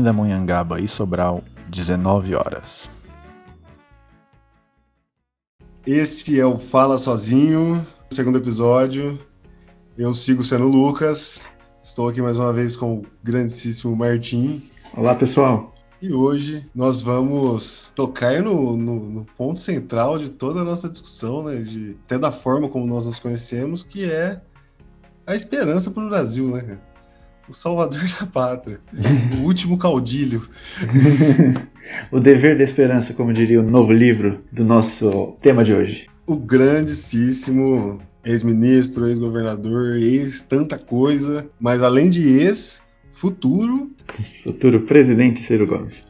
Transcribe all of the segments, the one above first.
Pindamonhangaba e Sobral, 19 horas. Esse é o Fala Sozinho, segundo episódio. Eu sigo sendo o Lucas. Estou aqui mais uma vez com o grandíssimo Martim. Olá, pessoal. E hoje nós vamos tocar no, no, no, ponto central de toda a nossa discussão, né? De, até da forma como nós nos conhecemos, que é a esperança para o Brasil, né? O salvador da pátria. o último caudilho. o dever da esperança, como diria o novo livro do nosso tema de hoje. O grandíssimo ex-ministro, ex-governador, ex tanta coisa, mas além de ex, futuro. Futuro presidente Ciro Gomes.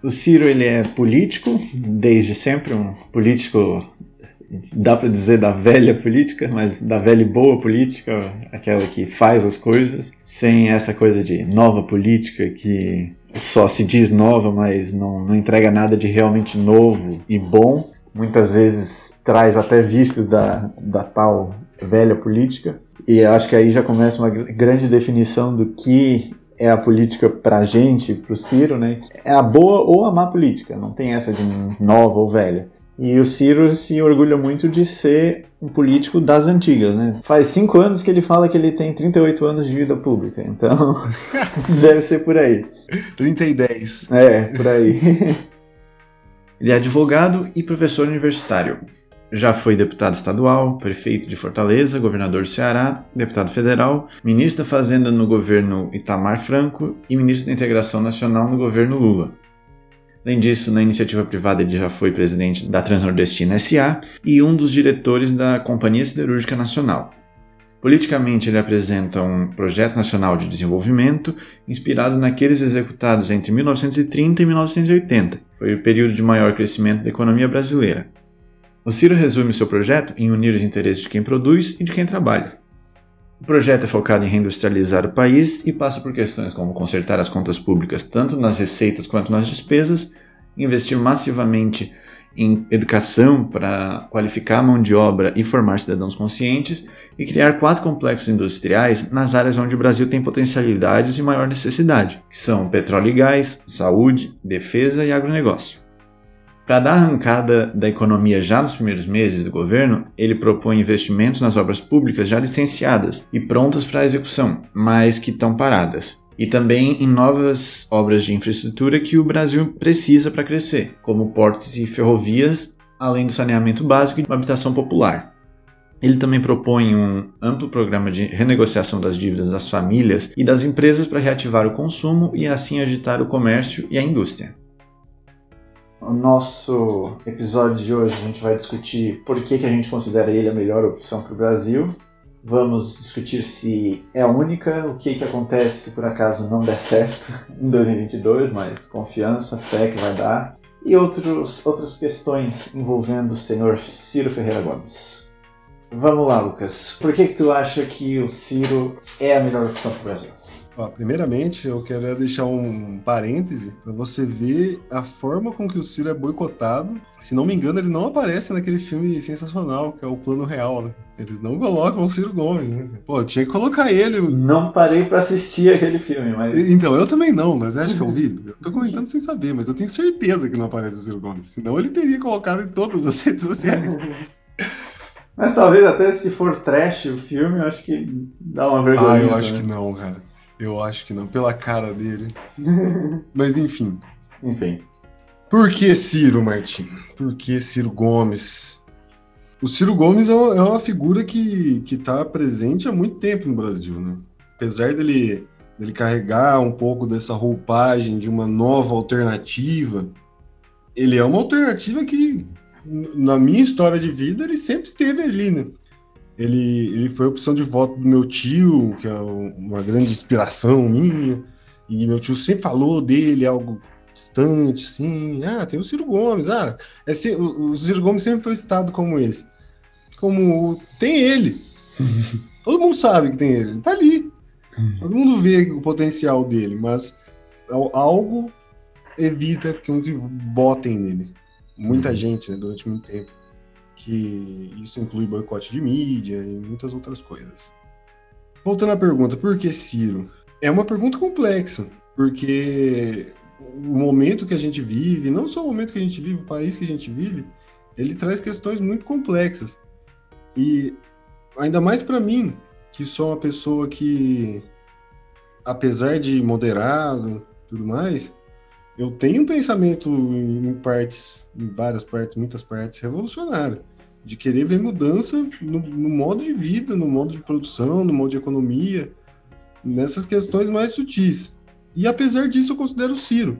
O Ciro ele é político desde sempre, um político dá para dizer da velha política, mas da velha e boa política, aquela que faz as coisas, sem essa coisa de nova política que só se diz nova, mas não, não entrega nada de realmente novo e bom. Muitas vezes traz até vícios da, da tal velha política. E acho que aí já começa uma grande definição do que é a política pra gente, pro Ciro, né? É a boa ou a má política, não tem essa de nova ou velha. E o Ciro se orgulha muito de ser um político das antigas, né? Faz cinco anos que ele fala que ele tem 38 anos de vida pública, então deve ser por aí. 30 e 10. É, por aí. ele é advogado e professor universitário. Já foi deputado estadual, prefeito de Fortaleza, governador do Ceará, deputado federal, ministro da Fazenda no governo Itamar Franco e ministro da Integração Nacional no governo Lula. Além disso, na iniciativa privada, ele já foi presidente da Transnordestina SA e um dos diretores da Companhia Siderúrgica Nacional. Politicamente, ele apresenta um projeto nacional de desenvolvimento inspirado naqueles executados entre 1930 e 1980. Foi o período de maior crescimento da economia brasileira. O Ciro resume seu projeto em unir os interesses de quem produz e de quem trabalha. O projeto é focado em reindustrializar o país e passa por questões como consertar as contas públicas tanto nas receitas quanto nas despesas, investir massivamente em educação para qualificar a mão de obra e formar cidadãos conscientes e criar quatro complexos industriais nas áreas onde o Brasil tem potencialidades e maior necessidade, que são petróleo e gás, saúde, defesa e agronegócio. Para dar arrancada da economia já nos primeiros meses do governo, ele propõe investimentos nas obras públicas já licenciadas e prontas para execução, mas que estão paradas. E também em novas obras de infraestrutura que o Brasil precisa para crescer, como portos e ferrovias, além do saneamento básico e uma habitação popular. Ele também propõe um amplo programa de renegociação das dívidas das famílias e das empresas para reativar o consumo e assim agitar o comércio e a indústria. O nosso episódio de hoje a gente vai discutir por que, que a gente considera ele a melhor opção para o Brasil. Vamos discutir se é a única, o que, que acontece se por acaso não der certo em 2022, mas confiança, fé que vai dar. E outros, outras questões envolvendo o senhor Ciro Ferreira Gomes. Vamos lá, Lucas. Por que, que tu acha que o Ciro é a melhor opção para o Brasil? Ó, primeiramente, eu quero deixar um parêntese para você ver a forma com que o Ciro é boicotado. Se não me engano, ele não aparece naquele filme sensacional, que é o Plano Real, né? Eles não colocam o Ciro Gomes, né? Pô, tinha que colocar ele. Não parei para assistir aquele filme, mas. Então, eu também não, mas acho que eu vi. Eu tô comentando sem saber, mas eu tenho certeza que não aparece o Ciro Gomes. Senão ele teria colocado em todas as redes sociais. Mas talvez até se for trash o filme, eu acho que dá uma vergonha. Ah, eu acho que não, cara. Eu acho que não, pela cara dele. Mas enfim. Enfim. Por que Ciro, Martim? Por que Ciro Gomes? O Ciro Gomes é uma, é uma figura que está presente há muito tempo no Brasil, né? Apesar dele, dele carregar um pouco dessa roupagem de uma nova alternativa, ele é uma alternativa que, na minha história de vida, ele sempre esteve ali, né? Ele, ele foi a opção de voto do meu tio, que é uma grande inspiração minha. E meu tio sempre falou dele, algo distante, assim. Ah, tem o Ciro Gomes. Ah, é, o, o Ciro Gomes sempre foi citado como esse. Como tem ele. Todo mundo sabe que tem ele. Ele tá ali. Todo mundo vê o potencial dele, mas algo evita que, que votem nele. Muita uhum. gente, né, durante muito tempo que isso inclui boicote de mídia e muitas outras coisas. Voltando à pergunta, por que Ciro? É uma pergunta complexa. porque o momento que a gente vive, não só o momento que a gente vive, o país que a gente vive, ele traz questões muito complexas. E ainda mais para mim, que sou uma pessoa que, apesar de moderado, tudo mais, eu tenho um pensamento em partes, em várias partes, muitas partes, revolucionário, de querer ver mudança no, no modo de vida, no modo de produção, no modo de economia, nessas questões mais sutis. E apesar disso, eu considero o Ciro,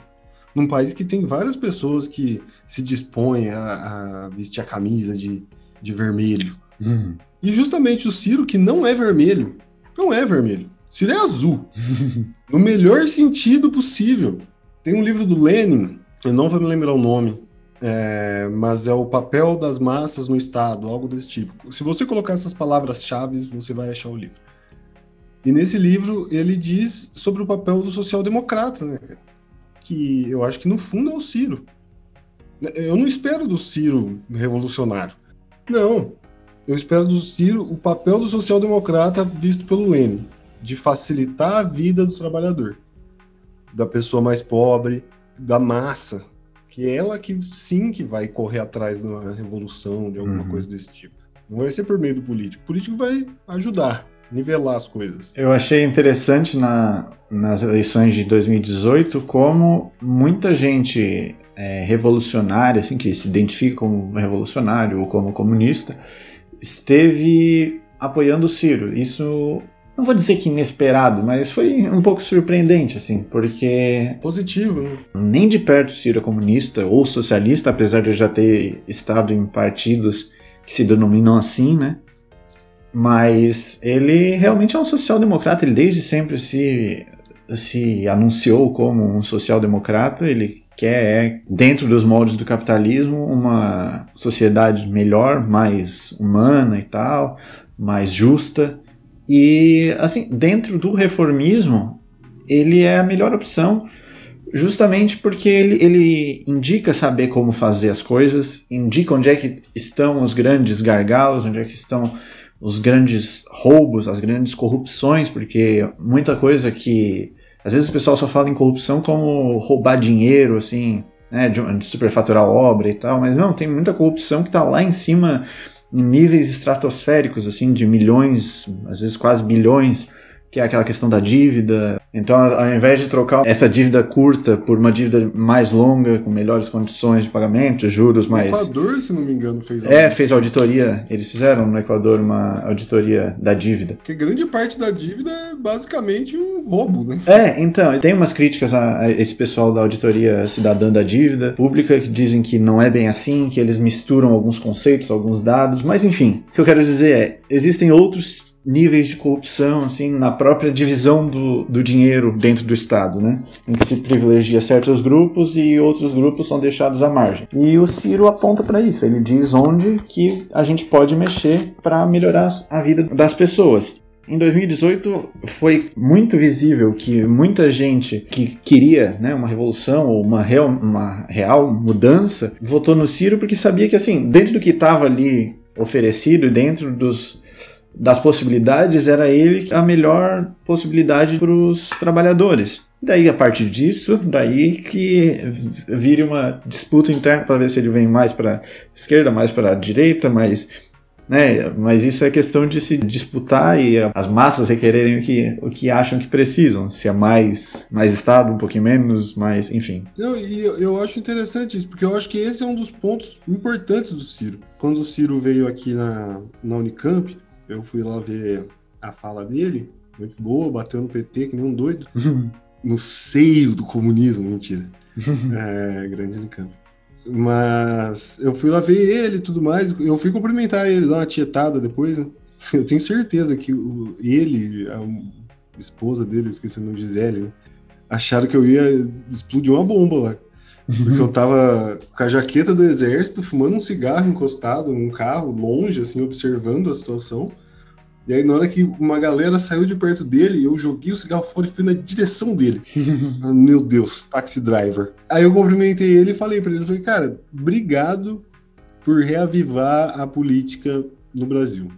num país que tem várias pessoas que se dispõem a, a vestir a camisa de, de vermelho. Uhum. E justamente o Ciro, que não é vermelho, não é vermelho. Ciro é azul. no melhor sentido possível. Tem um livro do Lenin, eu não vou me lembrar o nome, é, mas é o papel das massas no Estado, algo desse tipo. Se você colocar essas palavras-chave, você vai achar o livro. E nesse livro ele diz sobre o papel do social-democrata, né? Que eu acho que no fundo é o Ciro. Eu não espero do Ciro revolucionário. Não. Eu espero do Ciro o papel do social-democrata visto pelo Lenin, de facilitar a vida do trabalhador, da pessoa mais pobre, da massa, que é ela que sim que vai correr atrás de uma revolução, de alguma uhum. coisa desse tipo. Não vai ser por meio do político. O político vai ajudar, nivelar as coisas. Eu achei interessante na, nas eleições de 2018 como muita gente é, revolucionária, assim, que se identifica como revolucionário ou como comunista, esteve apoiando o Ciro. Isso não vou dizer que inesperado, mas foi um pouco surpreendente, assim, porque. Positivo, né? Nem de perto o Ciro é comunista ou socialista, apesar de já ter estado em partidos que se denominam assim, né? Mas ele realmente é um social-democrata, ele desde sempre se, se anunciou como um social-democrata, ele quer, dentro dos moldes do capitalismo, uma sociedade melhor, mais humana e tal, mais justa. E, assim, dentro do reformismo, ele é a melhor opção, justamente porque ele, ele indica saber como fazer as coisas, indica onde é que estão os grandes gargalos, onde é que estão os grandes roubos, as grandes corrupções, porque muita coisa que. Às vezes o pessoal só fala em corrupção como roubar dinheiro, assim, né, de, superfaturar obra e tal, mas não, tem muita corrupção que está lá em cima em níveis estratosféricos, assim, de milhões, às vezes quase bilhões, que é aquela questão da dívida. Então, ao invés de trocar essa dívida curta por uma dívida mais longa, com melhores condições de pagamento, juros mais. O Equador, se não me engano, fez. É, fez auditoria. Eles fizeram no Equador uma auditoria da dívida. Porque grande parte da dívida é basicamente um roubo, né? É, então, tem umas críticas a esse pessoal da auditoria cidadã da dívida pública que dizem que não é bem assim, que eles misturam alguns conceitos, alguns dados, mas enfim, o que eu quero dizer é: existem outros níveis de corrupção, assim, na própria divisão do, do dinheiro dentro do Estado, né? Em que se privilegia certos grupos e outros grupos são deixados à margem. E o Ciro aponta para isso, ele diz onde que a gente pode mexer para melhorar a vida das pessoas. Em 2018 foi muito visível que muita gente que queria né, uma revolução ou uma real, uma real mudança votou no Ciro porque sabia que assim dentro do que estava ali oferecido dentro dos das possibilidades, era ele a melhor possibilidade para os trabalhadores. Daí, a partir disso, daí que vire uma disputa interna para ver se ele vem mais para esquerda, mais para a direita, mais né? Mas isso é questão de se disputar e as massas requererem o que, o que acham que precisam. Se é mais, mais Estado, um pouquinho menos, mais, enfim. Eu, eu, eu acho interessante isso, porque eu acho que esse é um dos pontos importantes do Ciro. Quando o Ciro veio aqui na, na Unicamp, eu fui lá ver a fala dele, muito boa, bateu no PT que nem um doido. no seio do comunismo, mentira. é, grande Unicamp. Mas eu fui lá ver ele e tudo mais. Eu fui cumprimentar ele, dar uma tietada depois, né? Eu tenho certeza que o, ele, a esposa dele, esqueci o nome, Gisele, né? acharam que eu ia explodir uma bomba lá. Porque eu tava com a jaqueta do exército, fumando um cigarro encostado num carro, longe, assim, observando a situação. E aí, na hora que uma galera saiu de perto dele, eu joguei o cigarro fora e fui na direção dele. Meu Deus, taxi driver. Aí eu cumprimentei ele e falei para ele, falei, cara, obrigado por reavivar a política no Brasil.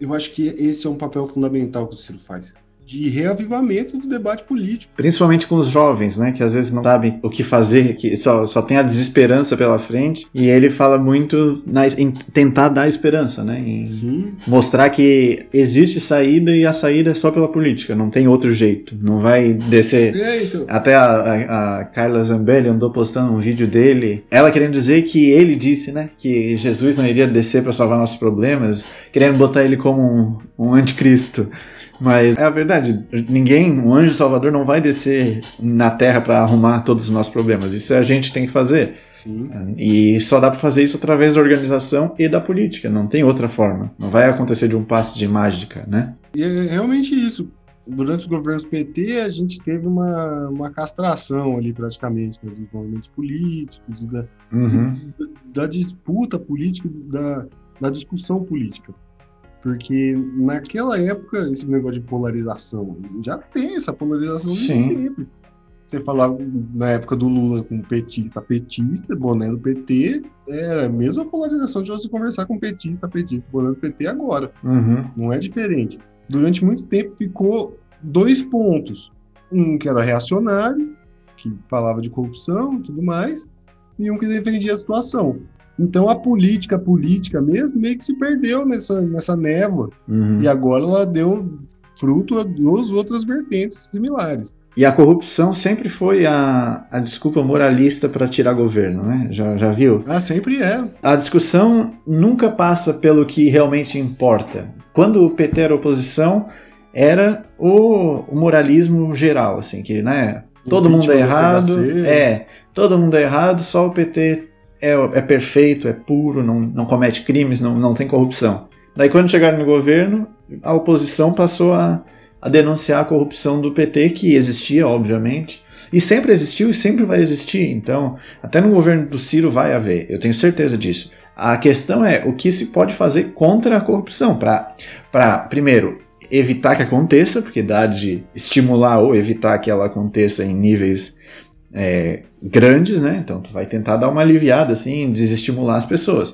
Eu acho que esse é um papel fundamental que o Ciro faz. De reavivamento do debate político. Principalmente com os jovens, né? Que às vezes não sabem o que fazer, que só, só tem a desesperança pela frente. E ele fala muito na, em tentar dar esperança, né? Em Sim. mostrar que existe saída e a saída é só pela política, não tem outro jeito. Não vai descer. É, então, Até a, a, a Carla Zambelli andou postando um vídeo dele, ela querendo dizer que ele disse, né, que Jesus não iria descer para salvar nossos problemas, querendo botar ele como um, um anticristo. Mas é a verdade, ninguém, um anjo salvador não vai descer na terra para arrumar todos os nossos problemas. Isso a gente tem que fazer. sim. E só dá para fazer isso através da organização e da política, não tem outra forma. Não vai acontecer de um passo de mágica, né? E é realmente isso. Durante os governos PT, a gente teve uma, uma castração ali, praticamente, né, dos movimentos políticos, da, Uhum. da disputa política, da, da discussão política. Porque naquela época, esse negócio de polarização, já tem essa polarização Sim. sempre. Você falava na época do Lula com petista, petista, boné do PT, era a mesma polarização de você conversar com petista, petista, boné do PT agora. Uhum. Não é diferente. Durante muito tempo ficou dois pontos. Um que era reacionário, que falava de corrupção e tudo mais, e um que defendia a situação. Então a política, a política mesmo, meio que se perdeu nessa, nessa névoa. Uhum. E agora ela deu fruto a duas outras vertentes similares. E a corrupção sempre foi a, a desculpa moralista para tirar governo, né? Já, já viu? Ah, sempre é. A discussão nunca passa pelo que realmente importa. Quando o PT era oposição, era o, o moralismo geral, assim, que, né? Todo mundo é errado. É, todo mundo é errado, só o PT é, é perfeito, é puro, não, não comete crimes, não, não tem corrupção. Daí quando chegaram no governo, a oposição passou a, a denunciar a corrupção do PT, que existia, obviamente. E sempre existiu e sempre vai existir. Então, até no governo do Ciro vai haver, eu tenho certeza disso. A questão é o que se pode fazer contra a corrupção, para, primeiro, evitar que aconteça, porque dá de estimular ou evitar que ela aconteça em níveis é, grandes, né? Então, tu vai tentar dar uma aliviada, assim, desestimular as pessoas.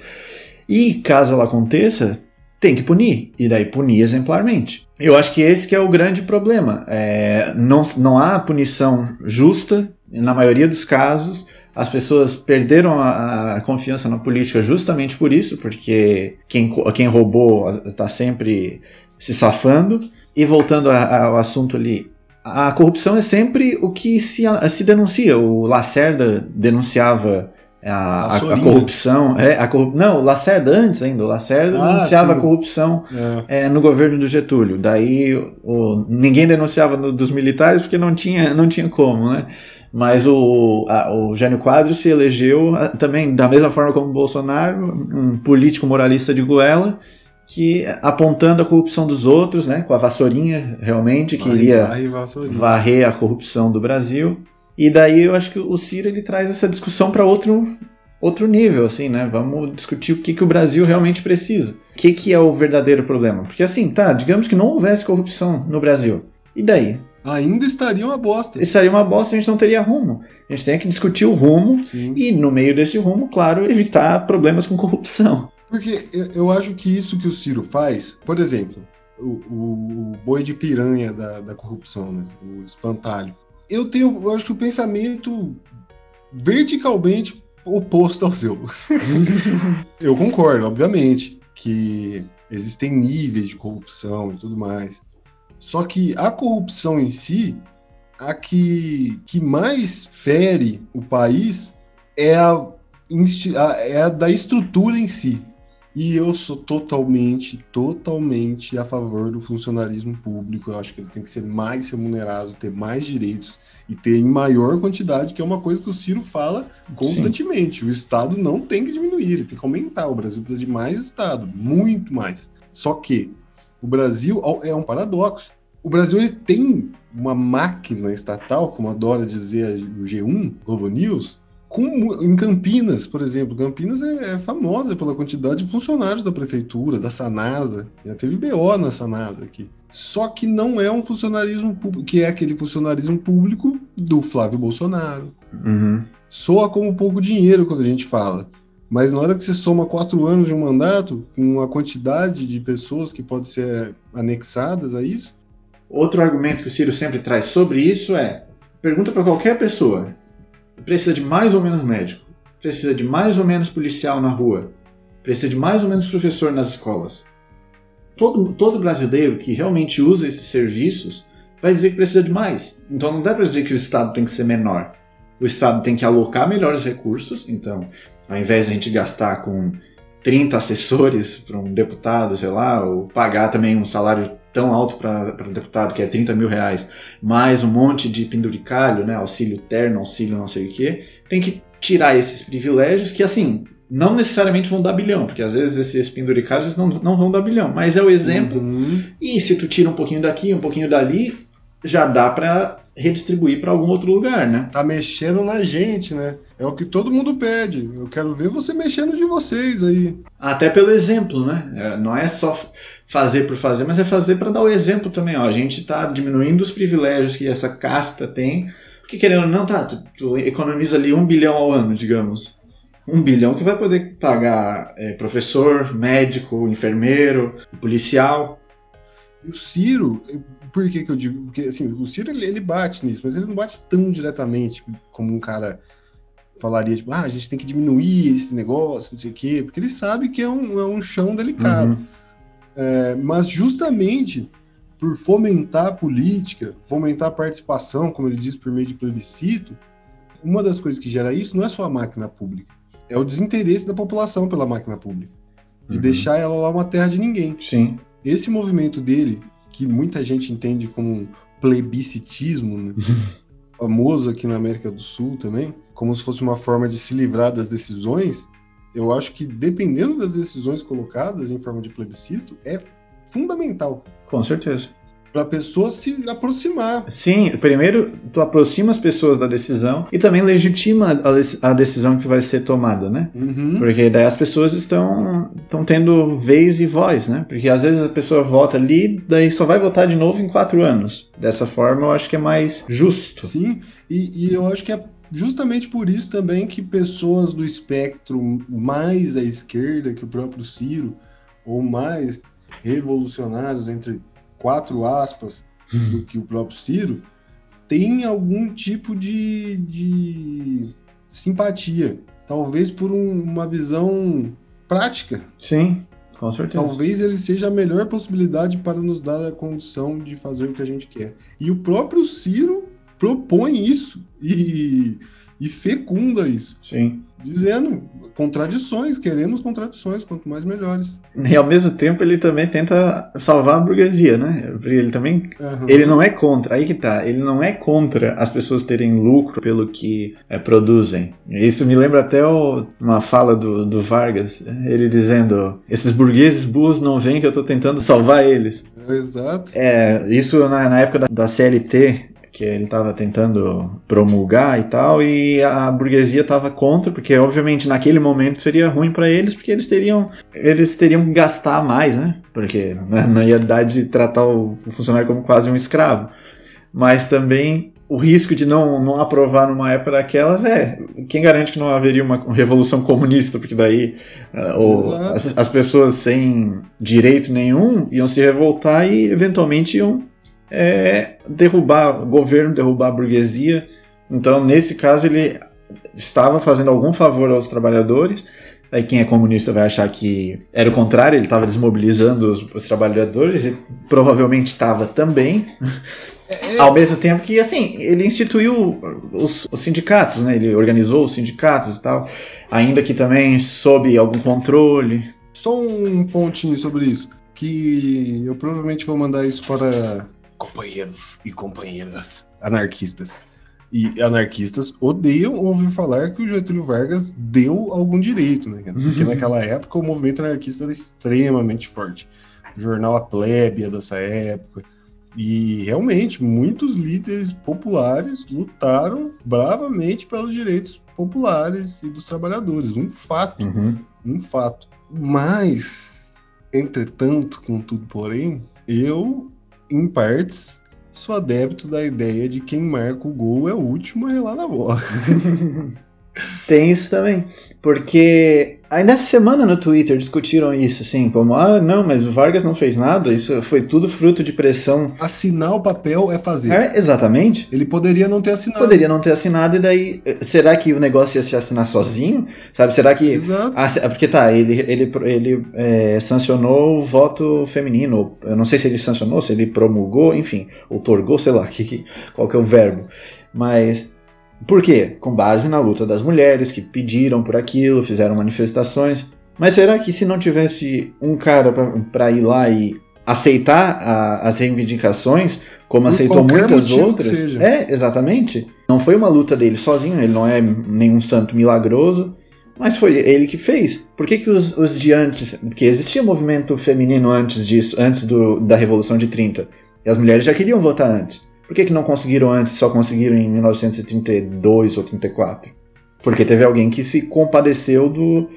E caso ela aconteça, tem que punir, e daí punir exemplarmente. Eu acho que esse que é o grande problema. É, não, não há punição justa, na maioria dos casos, as pessoas perderam a, a confiança na política justamente por isso, porque quem, quem roubou está sempre se safando. E voltando ao assunto ali, a corrupção é sempre o que se, se denuncia. O Lacerda denunciava a, a- a corrupção. É, a corrup... Não, o Lacerda antes ainda. O Lacerda Ah, denunciava sim. a corrupção É. é, no governo do Getúlio. Daí o, ninguém denunciava no- dos militares porque não tinha, não tinha como, né? Mas o, a- o Jânio Quadros se elegeu também, da mesma forma como o Bolsonaro, um político moralista de goela, que apontando a corrupção dos outros, né? Com a vassourinha, realmente, que iria varrer a corrupção do Brasil. E daí eu acho que o Ciro ele traz essa discussão para outro outro nível, assim, né? Vamos discutir o que, que o Brasil realmente precisa. O que, que é o verdadeiro problema? Porque assim, tá, digamos que não houvesse corrupção no Brasil. E daí? Ainda estaria uma bosta. Seria uma bosta, a gente não teria rumo. A gente tem que discutir o rumo Sim. e, no meio desse rumo, claro, evitar problemas com corrupção. Porque eu, eu acho que isso que o Ciro faz, por exemplo, o, o- o boi de piranha da, da corrupção, né? o espantalho. Eu tenho, eu acho que o pensamento verticalmente oposto ao seu. eu concordo, obviamente, que existem níveis de corrupção e tudo mais. Só que a corrupção em si, a que, que mais fere o país é a, é a da estrutura em si. E eu sou totalmente, totalmente a favor do funcionarismo público. Eu acho que ele tem que ser mais remunerado, ter mais direitos e ter em maior quantidade, que é uma coisa que o Ciro fala constantemente. O Estado não tem que diminuir, ele tem que aumentar. O Brasil precisa de mais Estado, muito mais. Só que o Brasil é um paradoxo. O Brasil ele tem uma máquina estatal, como adora dizer o G1, Globo News, com, em Campinas, por exemplo. Campinas é, é famosa pela quantidade de funcionários da prefeitura, da Sanasa. Já teve BO na Sanasa aqui. Só que não é um funcionarismo público, que é aquele funcionarismo público do Flávio Bolsonaro. Uhum. Soa como pouco dinheiro quando a gente fala. Mas na hora que você soma quatro anos de um mandato, com a quantidade de pessoas que podem ser anexadas a isso, Outro argumento que o Ciro sempre traz sobre isso é: pergunta para qualquer pessoa, precisa de mais ou menos médico, precisa de mais ou menos policial na rua, precisa de mais ou menos professor nas escolas. Todo, todo brasileiro que realmente usa esses serviços vai dizer que precisa de mais. Então não dá para dizer que o Estado tem que ser menor. O Estado tem que alocar melhores recursos. Então, ao invés de a gente gastar com 30 assessores para um deputado, sei lá, ou pagar também um salário tão alto para um deputado, que é 30 mil reais, mais um monte de penduricalho, né, auxílio terno, auxílio não sei o quê, tem que tirar esses privilégios que, assim, não necessariamente vão dar bilhão, porque às vezes esses penduricalhos não, não vão dar bilhão, mas é o exemplo. Uhum. E se tu tira um pouquinho daqui, um pouquinho dali, já dá para redistribuir para algum outro lugar, né? Tá mexendo na gente, né? É o que todo mundo pede. Eu quero ver você mexendo de vocês aí. Até pelo exemplo, né? É, não é só fazer por fazer, mas é fazer para dar o exemplo também. Ó. A gente está diminuindo os privilégios que essa casta tem, porque querendo ou não, tá, tu, tu economiza ali um bilhão ao ano, digamos. Um bilhão que vai poder pagar é, professor, médico, enfermeiro, policial. E o Ciro, por que, que eu digo? Porque assim, o Ciro ele, ele bate nisso, mas ele não bate tão diretamente como um cara falaria, tipo, ah, a gente tem que diminuir esse negócio, não sei o quê, porque ele sabe que é um, é um chão delicado. Uhum. É, mas justamente por fomentar a política, fomentar a participação, como ele diz, por meio de plebiscito, uma das coisas que gera isso não é só a máquina pública, é o desinteresse da população pela máquina pública, de Uhum. deixar ela lá uma terra de ninguém. Sim. Esse movimento dele, que muita gente entende como plebiscitismo, né? famoso aqui na América do Sul também, como se fosse uma forma de se livrar das decisões, eu acho que dependendo das decisões colocadas em forma de plebiscito, é fundamental Com certeza. Para a pessoa se aproximar. Sim, primeiro tu aproxima as pessoas da decisão e também legitima a decisão que vai ser tomada, né? Uhum. Porque daí as pessoas estão, estão tendo vez e voz, né? Porque às vezes a pessoa vota ali, daí só vai votar de novo em quatro anos. Dessa forma eu acho que é mais justo. Sim, e, e eu acho que é justamente por isso também que pessoas do espectro mais à esquerda que o próprio Ciro, ou mais revolucionários, entre quatro aspas, do que o próprio Ciro, têm algum tipo de, de simpatia. Talvez por um- uma visão prática. Sim, com certeza. Talvez ele seja a melhor possibilidade para nos dar a condição de fazer o que a gente quer. E o próprio Ciro propõe isso e, e fecunda isso, Sim. dizendo contradições, queremos contradições, quanto mais melhores. E ao mesmo tempo ele também tenta salvar a burguesia, né? Ele também Aham. Ele não é contra, aí que tá, ele não é contra as pessoas terem lucro pelo que é, produzem. Isso me lembra até o- uma fala do, do Vargas, ele dizendo: esses burgueses burros não veem que eu tô tentando salvar eles. Exato. É, isso na, na época da, da CLT, que ele estava tentando promulgar e tal, e a burguesia estava contra, porque obviamente naquele momento seria ruim para eles, porque eles teriam eles teriam que gastar mais, né? Porque né, não ia dar de tratar o funcionário como quase um escravo. Mas também o risco de não, não aprovar numa época daquelas é. Quem garante que não haveria uma revolução comunista? Porque daí ah, o- Exato. as, as pessoas sem direito nenhum iam se revoltar e eventualmente iam é, derrubar o governo, derrubar a burguesia. Então, nesse caso, ele estava fazendo algum favor aos trabalhadores. Aí quem é comunista vai achar que era o contrário, ele estava desmobilizando os, os trabalhadores e provavelmente estava também. Ao mesmo tempo que, assim, ele instituiu os, os sindicatos, né? Ele organizou os sindicatos e tal, ainda que também sob algum controle. Só um pontinho sobre isso, que eu provavelmente vou mandar isso para companheiros e companheiras anarquistas. E anarquistas odeiam ouvir falar que o Getúlio Vargas deu algum direito, né? Porque naquela época o movimento anarquista era extremamente forte. O jornal A Plébia dessa época. E realmente, muitos líderes populares lutaram bravamente pelos direitos populares e dos trabalhadores. Um fato um fato. Mas, entretanto, contudo, porém, eu, em partes, sou adepto da ideia de quem marca o gol é o último a relar na bola. Tem isso também. Porque aí nessa semana no Twitter discutiram isso, assim, como, ah, não, mas o Vargas não fez nada, isso foi tudo fruto de pressão. Assinar o papel é fazer. É, exatamente. Ele poderia não ter assinado. Poderia não ter assinado, e daí, será que o negócio ia se assinar sozinho? Sabe, será que... Exato. Ah, porque tá, ele, ele, ele é, sancionou o voto feminino, eu não sei se ele sancionou, se ele promulgou, enfim, outorgou, sei lá, que- qual que é o verbo, mas... Por quê? Com base na luta das mulheres que pediram por aquilo, fizeram manifestações. Mas será que se não tivesse um cara para ir lá e aceitar a- as reivindicações, como Por aceitou muitas outras? É, exatamente. Não foi uma luta dele sozinho, ele não é nenhum santo milagroso, mas foi ele que fez. Por que, que os, os de antes. Porque existia movimento feminino antes disso, antes do, da Revolução de 30. E as mulheres já queriam votar antes. Por que, que não conseguiram antes, só conseguiram em 1932 ou 34? Porque teve alguém que se compadeceu do.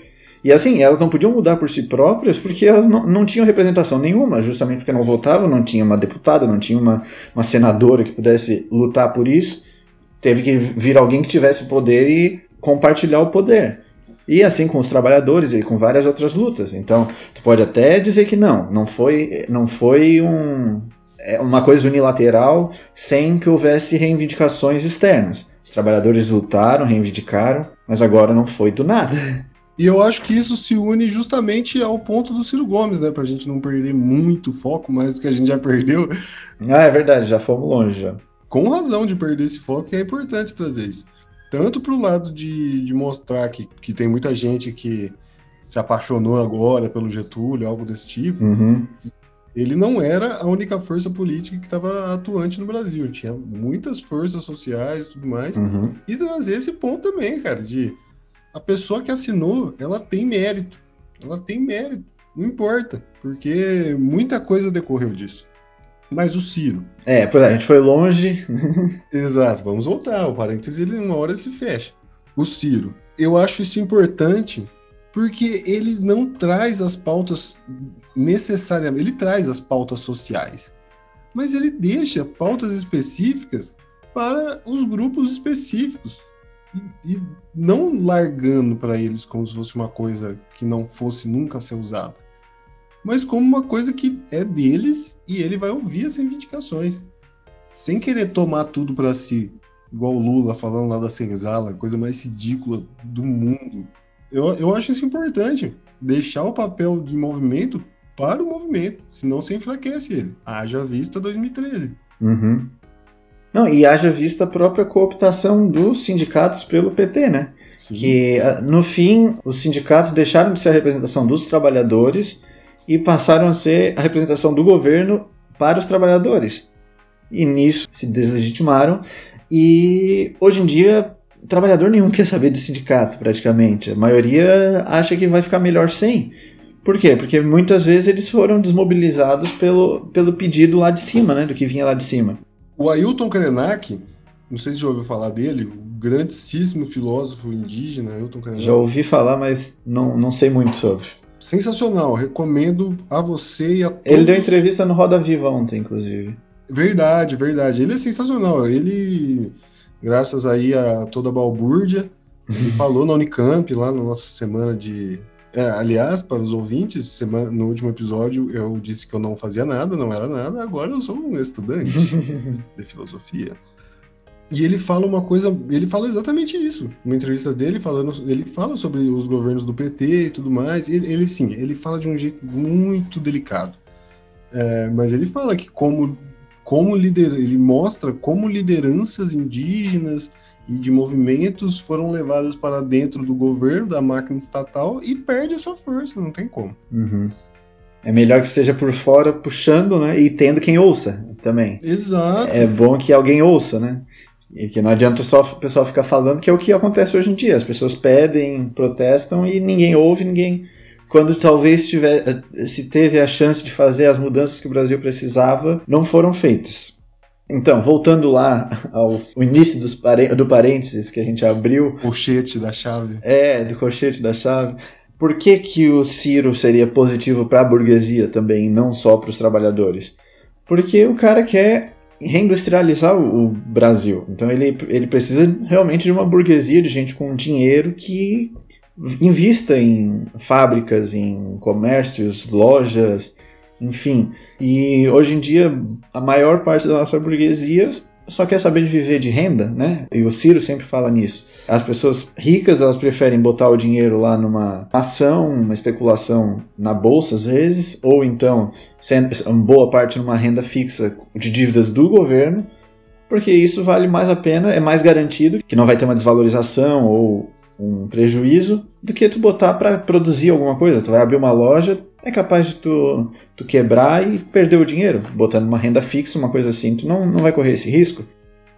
E assim, elas não podiam mudar por si próprias porque elas não, não tinham representação nenhuma, justamente porque não votavam, não tinha uma deputada, não tinha uma, uma senadora que pudesse lutar por isso. Teve que vir alguém que tivesse o poder e compartilhar o poder. E assim com os trabalhadores e com várias outras lutas. Então, tu pode até dizer que não, não foi, não foi um, uma coisa unilateral sem que houvesse reivindicações externas. Os trabalhadores lutaram, reivindicaram, mas agora não foi do nada. E eu acho que isso se une justamente ao ponto do Ciro Gomes, né? Pra gente não perder muito foco, mais do que a gente já perdeu. Ah, é verdade, já fomos longe já. Com razão de perder esse foco, é importante trazer isso. Tanto pro lado de, de mostrar que, que tem muita gente que se apaixonou agora pelo Getúlio, algo desse tipo. Uhum. Ele não era a única força política que estava atuante no Brasil. Tinha muitas forças sociais e tudo mais. Uhum. E trazer esse ponto também, cara, de a pessoa que assinou, ela tem mérito. Ela tem mérito. Não importa, porque muita coisa decorreu disso. Mas o Ciro. É, pois é, a gente foi longe. Exato, vamos voltar. O parêntese, ele uma hora se fecha. O Ciro. Eu acho isso importante porque ele não traz as pautas necessariamente. Ele traz as pautas sociais. Mas ele deixa pautas específicas para os grupos específicos. E, e não largando para eles como se fosse uma coisa que não fosse nunca ser usada. Mas como uma coisa que é deles e ele vai ouvir as reivindicações sem querer tomar tudo para si, igual o Lula falando lá da senzala, coisa mais ridícula do mundo. Eu, eu acho isso importante, deixar o papel de movimento para o movimento, senão você enfraquece ele. Haja vista 2013. Uhum. Não, e haja vista a própria cooptação dos sindicatos pelo PT, né? Sim. Que ah, no fim os sindicatos deixaram de ser a representação dos trabalhadores e passaram a ser a representação do governo para os trabalhadores. E nisso se deslegitimaram e hoje em dia trabalhador nenhum quer saber de sindicato praticamente. A maioria acha que vai ficar melhor sem. Por quê? Porque muitas vezes eles foram desmobilizados pelo, pelo pedido lá de cima, né? Do que vinha lá de cima. O Ailton Krenak, não sei se já ouviu falar dele, o grandíssimo filósofo indígena, Ailton Krenak. Já ouvi falar, mas não, não sei muito sobre. Sensacional, recomendo a você e a todos. Ele deu entrevista no Roda Viva ontem, inclusive. Verdade, verdade. Ele é sensacional. Ele, graças aí a toda a balbúrdia, ele falou na Unicamp, lá na nossa semana de. É, aliás, para os ouvintes, semana, no último episódio eu disse que eu não fazia nada, não era nada, agora eu sou um estudante de filosofia. E ele fala uma coisa, ele fala exatamente isso. Uma entrevista dele falando, ele fala sobre os governos do PT e tudo mais. Ele, ele sim, ele fala de um jeito muito delicado. É, mas ele fala que como como lider, ele mostra como lideranças indígenas e de movimentos foram levadas para dentro do governo, da máquina estatal e perde a sua força, não tem como. Uhum. É melhor que esteja por fora puxando, né? E tendo quem ouça também. Exato. É bom que alguém ouça, né? E que não adianta só o pessoal ficar falando que é o que acontece hoje em dia. As pessoas pedem, protestam e ninguém ouve, ninguém. Quando talvez tiver, se teve a chance de fazer as mudanças que o Brasil precisava, não foram feitas. Então, voltando lá ao, início dos pare, do parênteses que a gente abriu. Colchete da chave. É, do colchete da chave. Por que, que o Ciro seria positivo para a burguesia também, não só para os trabalhadores? Porque o cara quer reindustrializar o Brasil. Então ele, ele precisa realmente de uma burguesia de gente com dinheiro que invista em fábricas, em comércios, lojas, enfim. E hoje em dia a maior parte da nossa burguesia só quer saber de viver de renda, né? E o Ciro sempre fala nisso. As pessoas ricas, elas preferem botar o dinheiro lá numa ação, uma especulação na bolsa às vezes, ou então boa parte numa renda fixa de dívidas do governo, porque isso vale mais a pena, é mais garantido que não vai ter uma desvalorização ou um prejuízo do que tu botar para produzir alguma coisa. Tu vai abrir uma loja, é capaz de tu, tu quebrar e perder o dinheiro. Botando uma renda fixa, uma coisa assim, tu não, não vai correr esse risco.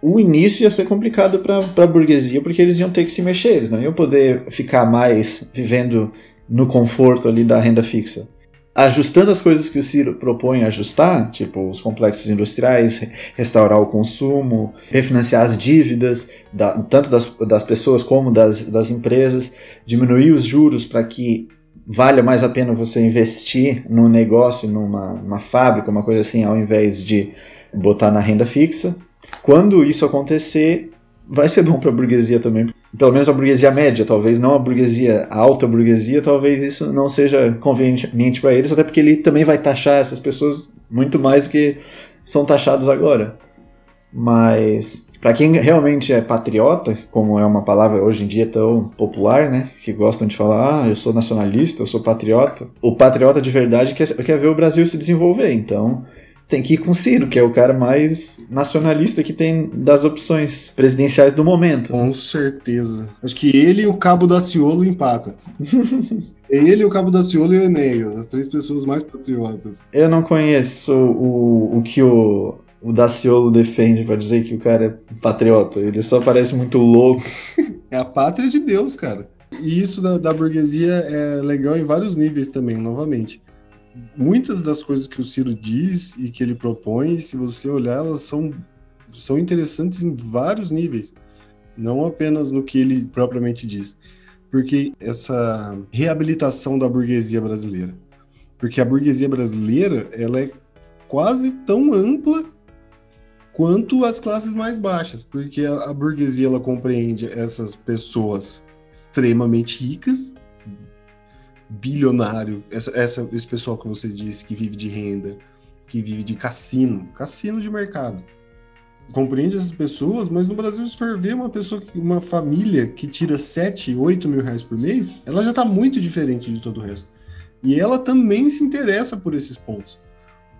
O início ia ser complicado para a burguesia, porque eles iam ter que se mexer, eles não iam poder ficar mais vivendo no conforto ali da renda fixa. Ajustando as coisas que o Ciro propõe ajustar, tipo os complexos industriais, restaurar o consumo, refinanciar as dívidas, da, tanto das, das pessoas como das, das empresas, diminuir os juros para que vale mais a pena você investir num negócio, numa, numa fábrica, uma coisa assim, ao invés de botar na renda fixa. Quando isso acontecer, vai ser bom para a burguesia também. Pelo menos a burguesia média, talvez não a burguesia, a alta burguesia, talvez isso não seja conveniente para eles, até porque ele também vai taxar essas pessoas muito mais do que são taxados agora. Mas para quem realmente é patriota, como é uma palavra hoje em dia tão popular, né? Que gostam de falar, ah, eu sou nacionalista, eu sou patriota. O patriota de verdade quer, quer ver o Brasil se desenvolver, então tem que ir com o Ciro, que é o cara mais nacionalista que tem das opções presidenciais do momento. Com certeza. Acho que ele e o Cabo da Ciolo empatam. ele, o Cabo da Ciolo e o Enéas, as três pessoas mais patriotas. Eu não conheço o, o que o o Daciolo defende para dizer que o cara é patriota. Ele só parece muito louco. é a pátria de Deus, cara. E isso da, da, burguesia é legal em vários níveis também, novamente. Muitas das coisas que o Ciro diz e que ele propõe, se você olhar, elas são, são interessantes em vários níveis. Não apenas no que ele propriamente diz. Porque essa reabilitação da burguesia brasileira. Porque a burguesia brasileira, ela é quase tão ampla quanto as classes mais baixas, porque a, a burguesia ela compreende essas pessoas extremamente ricas, bilionário, essa, essa, esse pessoal que você disse que vive de renda, que vive de cassino, cassino de mercado. Compreende essas pessoas, mas no Brasil, se for ver uma pessoa, uma família que tira 7, 8 mil reais por mês, ela já está muito diferente de todo o resto. E ela também se interessa por esses pontos.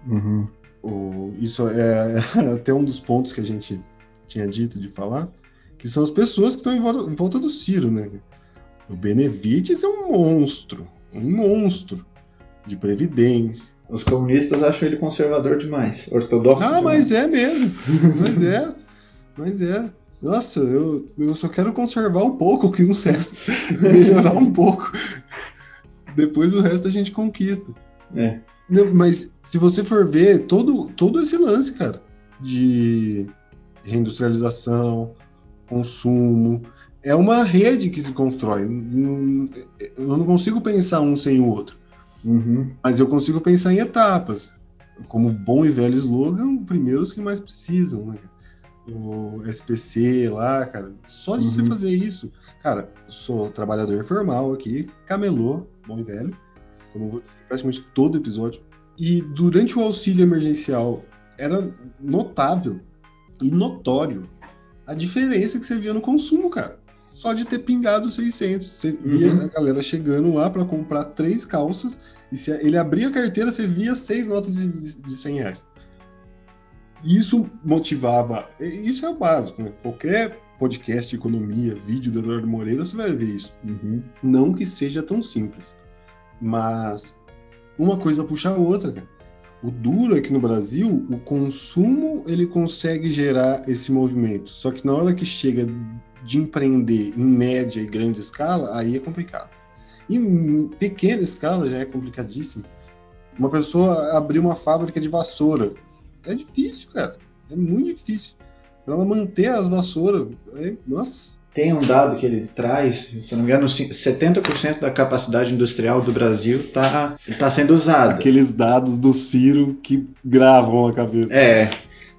Uhum. O, isso é, é até um dos pontos que a gente tinha dito de falar, que são as pessoas que estão em volta, em volta do Ciro, né? O Benevides é um monstro, um monstro de previdência. Os comunistas acham ele conservador demais, ortodoxo. Ah, demais. mas é mesmo. mas é. Mas é. Nossa, eu, eu só quero conservar um pouco o que não resta. Melhorar um pouco. Depois o resto a gente conquista. É. Não, mas se você for ver todo, todo esse lance, cara, de reindustrialização, consumo, é uma rede que se constrói. Eu não consigo pensar um sem o outro. Uhum. Mas eu consigo pensar em etapas. Como bom e velho slogan, primeiro os que mais precisam, né? O SPC lá, cara. Só de uhum. você fazer isso. Cara, sou trabalhador informal aqui, camelô, bom e velho como eu vou dizer praticamente todo episódio. E durante o auxílio emergencial era notável e notório a diferença que você via no consumo, cara. Só de ter pingado 600. Você via uhum. a galera chegando lá para comprar três calças e se ele abria a carteira, você via seis notas de, de, de 100 reais. Isso motivava. Isso é o básico, né? Qualquer podcast de economia, vídeo do Eduardo Moreira, você vai ver isso. Uhum. Não que seja tão simples. Mas uma coisa puxa a outra, cara. O duro é que no Brasil, o consumo ele consegue gerar esse movimento. Só que na hora que chega de empreender em média e grande escala, aí é complicado. Em pequena escala já é complicadíssimo. Uma pessoa abrir uma fábrica de vassoura é difícil, cara. É muito difícil. Para ela manter as vassouras, é... nossa, tem um dado que ele traz, se não me engano, 70% da capacidade industrial do Brasil está tá sendo usada. Aqueles dados do Ciro que gravam a cabeça. É.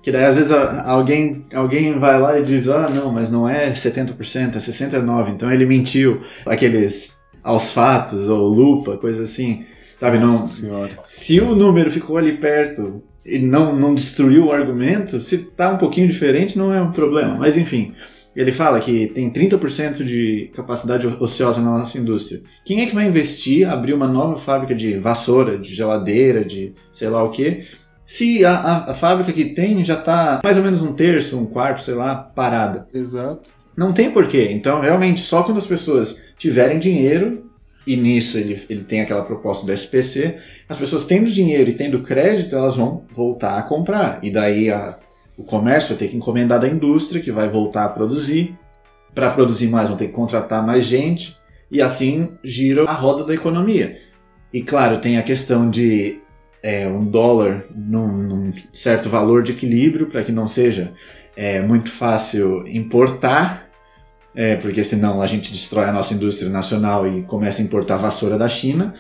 Que daí às vezes alguém, alguém vai lá e diz, ah, não, mas não é 70%, é 69%, então ele mentiu. Aqueles aos fatos ou lupa, coisa assim. Sabe, não, Nossa senhora. se o número ficou ali perto e não, não destruiu o argumento, se tá um pouquinho diferente não é um problema. Mas enfim, ele fala que tem 30% de capacidade ociosa na nossa indústria. Quem é que vai investir, abrir uma nova fábrica de vassoura, de geladeira, de sei lá o que, se a, a, a fábrica que tem já tá mais ou menos um terço, um quarto, sei lá, parada? Exato. Não tem porquê. Então, realmente, só quando as pessoas tiverem dinheiro, e nisso ele, ele tem aquela proposta do SPC, as pessoas tendo dinheiro e tendo crédito, elas vão voltar a comprar. E daí a, o comércio vai ter que encomendar da indústria, que vai voltar a produzir. Para produzir mais, vão ter que contratar mais gente. E assim gira a roda da economia. E claro, tem a questão de é, um dólar num, num certo valor de equilíbrio, para que não seja é, muito fácil importar, é, porque senão a gente destrói a nossa indústria nacional e começa a importar vassoura da China.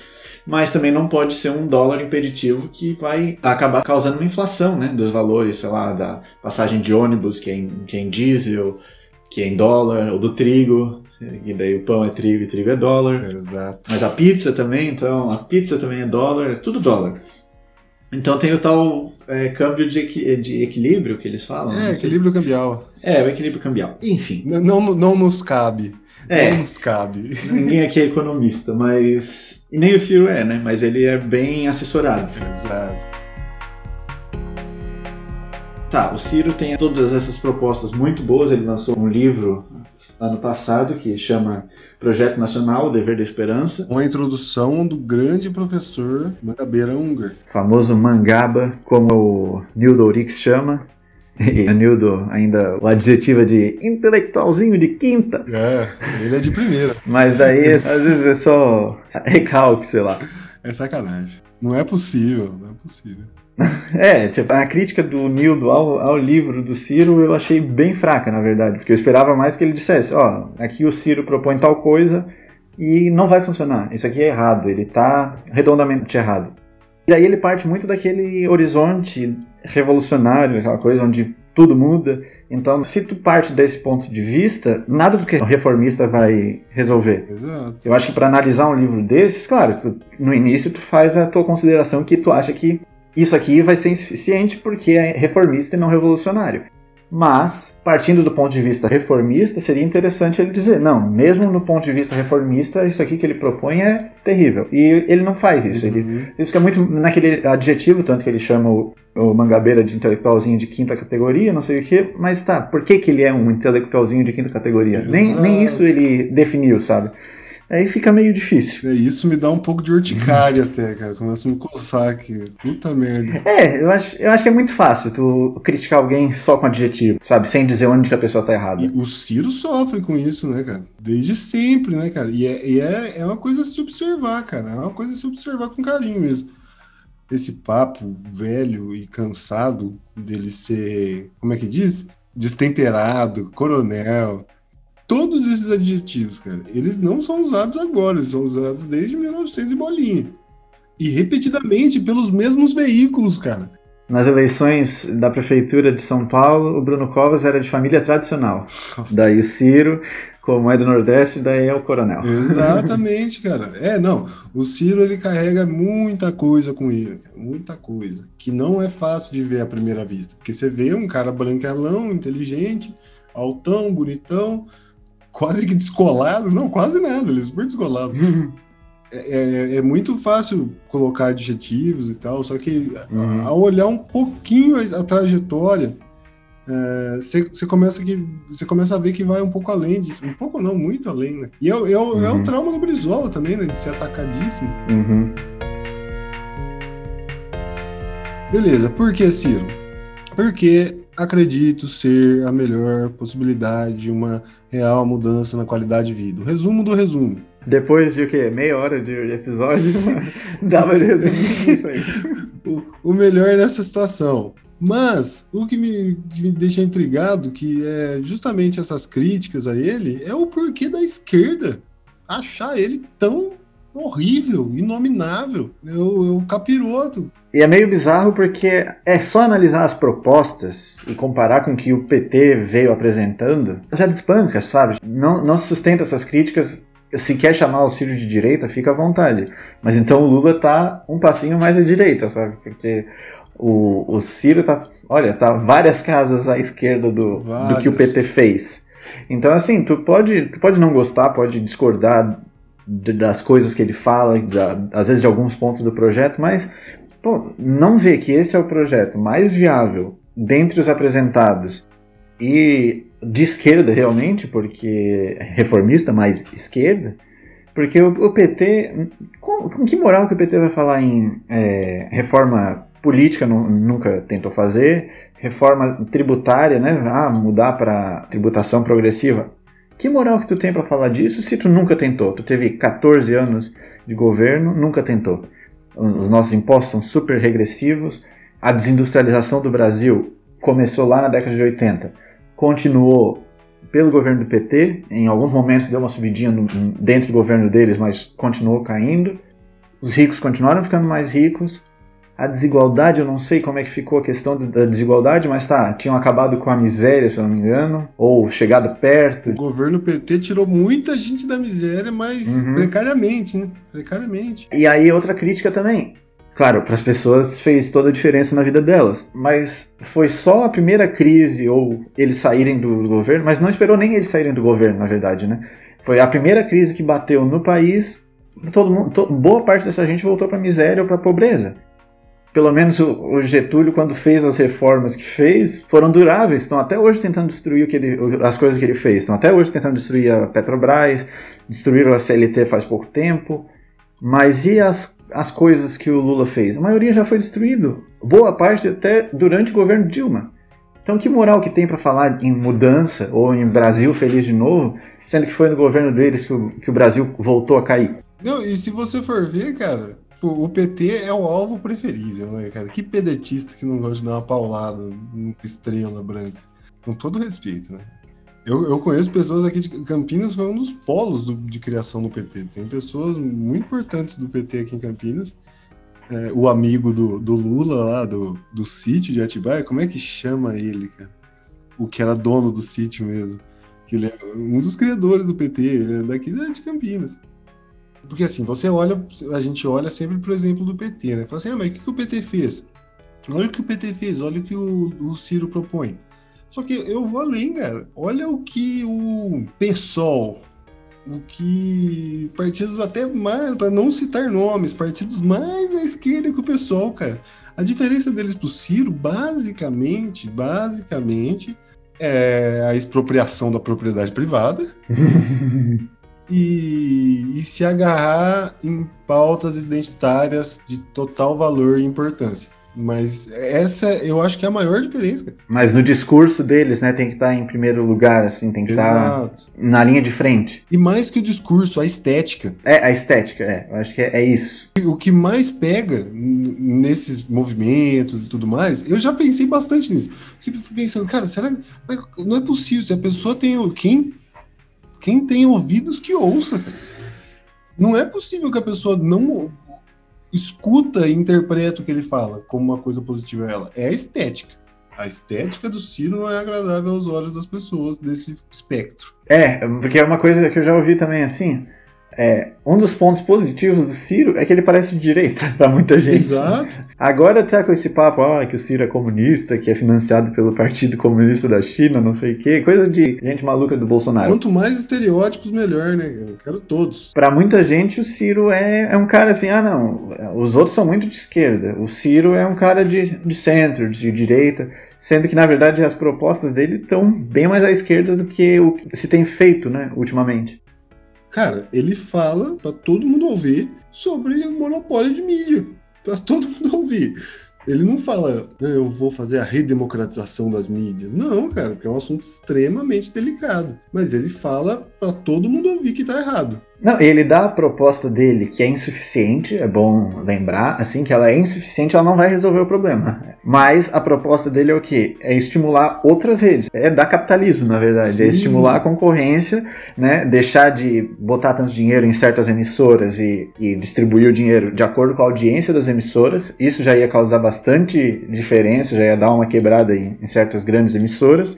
Mas também não pode ser um dólar impeditivo que vai acabar causando uma inflação né, dos valores, sei lá, da passagem de ônibus, que é em, que é em diesel, que é em dólar, ou do trigo, e daí o pão é trigo e trigo é dólar. Exato. Mas a pizza também, então, a pizza também é dólar, é tudo dólar. Então tem o tal é, câmbio de, equi- de equilíbrio que eles falam. É, sei. equilíbrio cambial. É, o equilíbrio cambial. Enfim, N- Não, não nos cabe. É. Não nos cabe. ninguém aqui é economista, mas. E nem o Ciro é, né? Mas ele é bem assessorado. Exato. Tá, o Ciro tem todas essas propostas muito boas. Ele lançou um livro ano passado que chama Projeto Nacional, o Dever da Esperança. Com a introdução do grande professor Mangabeira Unger. famoso mangaba, como o Nildo Ourix chama. E o Nildo ainda o adjetivo de intelectualzinho de quinta. É, ele é de primeira. Mas daí, às vezes é só recalque, sei lá. É sacanagem. Não é possível, não é possível. É, tipo, a crítica do Nildo ao, ao livro do Ciro eu achei bem fraca, na verdade, porque eu esperava mais que ele dissesse, ó, aqui o Ciro propõe tal coisa e não vai funcionar, isso aqui é errado, ele tá redondamente errado. E aí ele parte muito daquele horizonte revolucionário, aquela coisa onde tudo muda. Então, se tu parte desse ponto de vista, nada do que o reformista vai resolver. Exato. Eu acho que para analisar um livro desses, claro, tu- no início tu faz a tua consideração que tu acha que isso aqui vai ser insuficiente porque é reformista e não revolucionário. Mas, partindo do ponto de vista reformista, seria interessante ele dizer, não, mesmo no ponto de vista reformista, isso aqui que ele propõe é terrível. E ele não faz isso. Ele, Uhum. isso que é muito naquele adjetivo, tanto que ele chama o, o Mangabeira de intelectualzinho de quinta categoria, não sei o quê, mas tá, por que, que ele é um intelectualzinho de quinta categoria? Nem, nem isso ele definiu, sabe? Aí fica meio difícil. É, isso me dá um pouco de urticária até, cara. Começa a me coçar aqui. Puta merda. É, eu acho, eu acho que é muito fácil tu criticar alguém só com adjetivo, sabe? Sem dizer onde que a pessoa tá errada. E o Ciro sofre com isso, né, cara? Desde sempre, né, cara? E é, e é, é uma coisa a se observar, cara. É uma coisa a se observar com carinho mesmo. Esse papo velho e cansado dele ser, como é que diz? Destemperado, coronel. Todos esses adjetivos, cara, eles não são usados agora, eles são usados desde 1900 e bolinha. E repetidamente pelos mesmos veículos, cara. Nas eleições da prefeitura de São Paulo, o Bruno Covas era de família tradicional. Nossa. Daí o Ciro, como é do Nordeste, daí é o coronel. Exatamente, cara. É, não. O Ciro ele carrega muita coisa com ele, cara, muita coisa, que não é fácil de ver à primeira vista, porque você vê um cara branquelão, inteligente, altão, bonitão, quase que descolado, não, quase nada, ele é super descolado. É, é- é muito fácil colocar adjetivos e tal, só que Uhum. ao olhar um pouquinho a, a trajetória, é, você você começa, que- você começa a ver que vai um pouco além disso. Um pouco não, muito além, né? E é, o- é o- é o Uhum. trauma do Brizola também, né? De ser atacadíssimo. Uhum. Beleza, por que, Ciro? Porque acredito ser a melhor possibilidade de uma real mudança na qualidade de vida. O resumo do resumo. Depois de o quê? Meia hora de episódio, dava de resumir isso aí. o, o melhor nessa situação. Mas o que me, que me deixa intrigado, que é justamente essas críticas a ele, é o porquê da esquerda achar ele tão horrível, inominável. É o, é o capiroto. E é meio bizarro porque é só analisar as propostas e comparar com o que o PT veio apresentando, já despanca, sabe? Não, não se sustenta essas críticas. Se quer chamar o Ciro de direita, fica à vontade. Mas então o Lula tá um passinho mais à direita, sabe? Porque o, o Ciro tá, olha, tá várias casas à esquerda do, do que o PT fez. Então, assim, tu pode, tu pode não gostar, pode discordar das coisas que ele fala, da, às vezes de alguns pontos do projeto, mas pô, não vê que esse é o projeto mais viável dentre os apresentados e de esquerda realmente, porque reformista, mais esquerda, porque o, o PT, com, com, que moral que o PT vai falar em é, reforma política, nunca tentou fazer, reforma tributária, né, ah, mudar para tributação progressiva, que moral que tu tem para falar disso se tu nunca tentou? Tu teve 14 anos de governo, nunca tentou. Os nossos impostos são super regressivos. A desindustrialização do Brasil começou lá na década de 80, continuou pelo governo do PT, em alguns momentos deu uma subidinha no, dentro do governo deles, mas continuou caindo. Os ricos continuaram ficando mais ricos, a desigualdade, eu não sei como é que ficou a questão da desigualdade, mas tá, tinham acabado com a miséria, se eu não me engano, ou chegado perto. O governo PT tirou muita gente da miséria, mas uhum. precariamente, né? Precariamente. E aí, outra crítica também. Claro, para as pessoas fez toda a diferença na vida delas, mas foi só a primeira crise ou eles saírem do governo, mas não esperou nem eles saírem do governo, na verdade, né? Foi a primeira crise que bateu no país, todo mundo, to, boa parte dessa gente voltou para miséria ou para pobreza pelo menos o, Getúlio, quando fez as reformas que fez, foram duráveis. Estão até hoje tentando destruir ele, as coisas que ele fez. Estão até hoje tentando destruir a Petrobras, destruíram a CLT faz pouco tempo. Mas e as, as coisas que o Lula fez? A maioria já foi destruído. Boa parte até durante o governo Dilma. Então, que moral que tem para falar em mudança ou em Brasil feliz de novo, sendo que foi no governo deles que o, que o Brasil voltou a cair? Não, e se você for ver, cara, o PT é o alvo preferível, né, cara? Que pedetista que não gosta de dar uma paulada numa estrela branca. Com todo respeito, né? Eu, eu conheço pessoas aqui de Campinas, foi um dos polos do, de criação do PT. Tem pessoas muito importantes do PT aqui em Campinas. É, o amigo do, do Lula lá, do, do sítio de Atibaia, como é que chama ele, cara? O que era dono do sítio mesmo. Que ele é um dos criadores do PT, ele é daqui de Campinas. Porque assim, você olha, a gente olha sempre pro exemplo do PT, né? Fala assim, ah, mas o que, que o PT fez? Olha o que o PT fez, olha o que o, o Ciro propõe. Só que eu vou além, cara. Olha o que o PSOL, o que partidos até mais, para não citar nomes, partidos mais à esquerda que o PSOL, cara. A diferença deles pro Ciro, basicamente, basicamente, é a expropriação da propriedade privada. e, e se agarrar em pautas identitárias de total valor e importância. Mas essa eu acho que é a maior diferença. Cara. Mas no discurso deles, né, tem que estar em primeiro lugar, assim, tem que estar na linha de frente. E mais que o discurso, a estética. É, a estética, é. Eu acho que é, é isso. O que mais pega nesses movimentos e tudo mais, eu já pensei bastante nisso. Fiquei pensando, cara, será que não é possível? Se a pessoa tem. Quem quem tem ouvidos que ouça. Não é possível que a pessoa não escuta e interpreta o que ele fala como uma coisa positiva a ela. É a estética. A estética do Ciro não é agradável aos olhos das pessoas desse espectro. É, porque é uma coisa que eu já ouvi também assim. É, um dos pontos positivos do Ciro é que ele parece de direita para muita gente. Exato. Agora tá com esse papo, ah, que o Ciro é comunista, que é financiado pelo Partido Comunista da China, não sei o quê, coisa de gente maluca do Bolsonaro. Quanto mais estereótipos, melhor, né? Eu quero todos. Para muita gente, o Ciro é, é um cara assim, ah, não, os outros são muito de esquerda. O Ciro é um cara de, de centro, de direita, sendo que, na verdade, as propostas dele estão bem mais à esquerda do que o que se tem feito, né, ultimamente. Cara, ele fala para todo mundo ouvir sobre o monopólio de mídia. Para todo mundo ouvir. Ele não fala, eu vou fazer a redemocratização das mídias. Não, cara, porque é um assunto extremamente delicado. Mas ele fala para todo mundo ouvir que tá errado. Não, ele dá a proposta dele que é insuficiente, é bom lembrar, assim, que ela é insuficiente, ela não vai resolver o problema. Mas a proposta dele é o quê? É estimular outras redes. É dar capitalismo, na verdade. É Sim. É estimular a concorrência, né? Deixar de botar tanto dinheiro em certas emissoras e, e distribuir o dinheiro de acordo com a audiência das emissoras. Isso já ia causar bastante diferença, já ia dar uma quebrada em, em certas grandes emissoras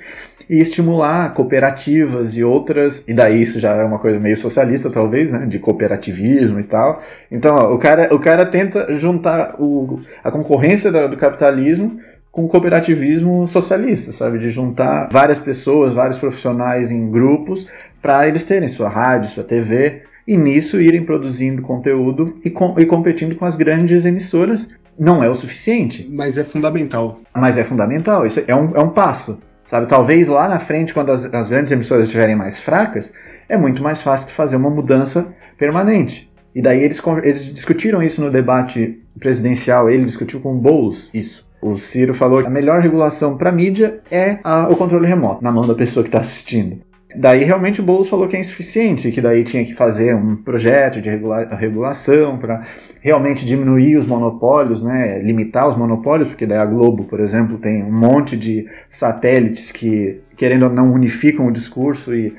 e estimular cooperativas e outras, e daí isso já é uma coisa meio socialista, talvez, né, de cooperativismo e tal. Então, ó, o cara, o cara tenta juntar o, a concorrência do, do capitalismo com o cooperativismo socialista, sabe, de juntar várias pessoas, vários profissionais em grupos para eles terem sua rádio, sua TV, e nisso irem produzindo conteúdo e, com, e competindo com as grandes emissoras. Não é o suficiente, Mas é fundamental. mas é fundamental, isso é um, é um passo. Sabe, talvez lá na frente, quando as, as grandes emissoras estiverem mais fracas, é muito mais fácil de fazer uma mudança permanente. E daí eles, eles discutiram isso no debate presidencial, ele discutiu com o Boulos isso. O Ciro falou que a melhor regulação para mídia é a- o controle remoto, na mão da pessoa que está assistindo. Daí realmente o Boulos falou que é insuficiente, que daí tinha que fazer um projeto de regula- regulação para realmente diminuir os monopólios, né, limitar os monopólios, porque daí a Globo, por exemplo, tem um monte de satélites que, querendo ou não, unificam o discurso e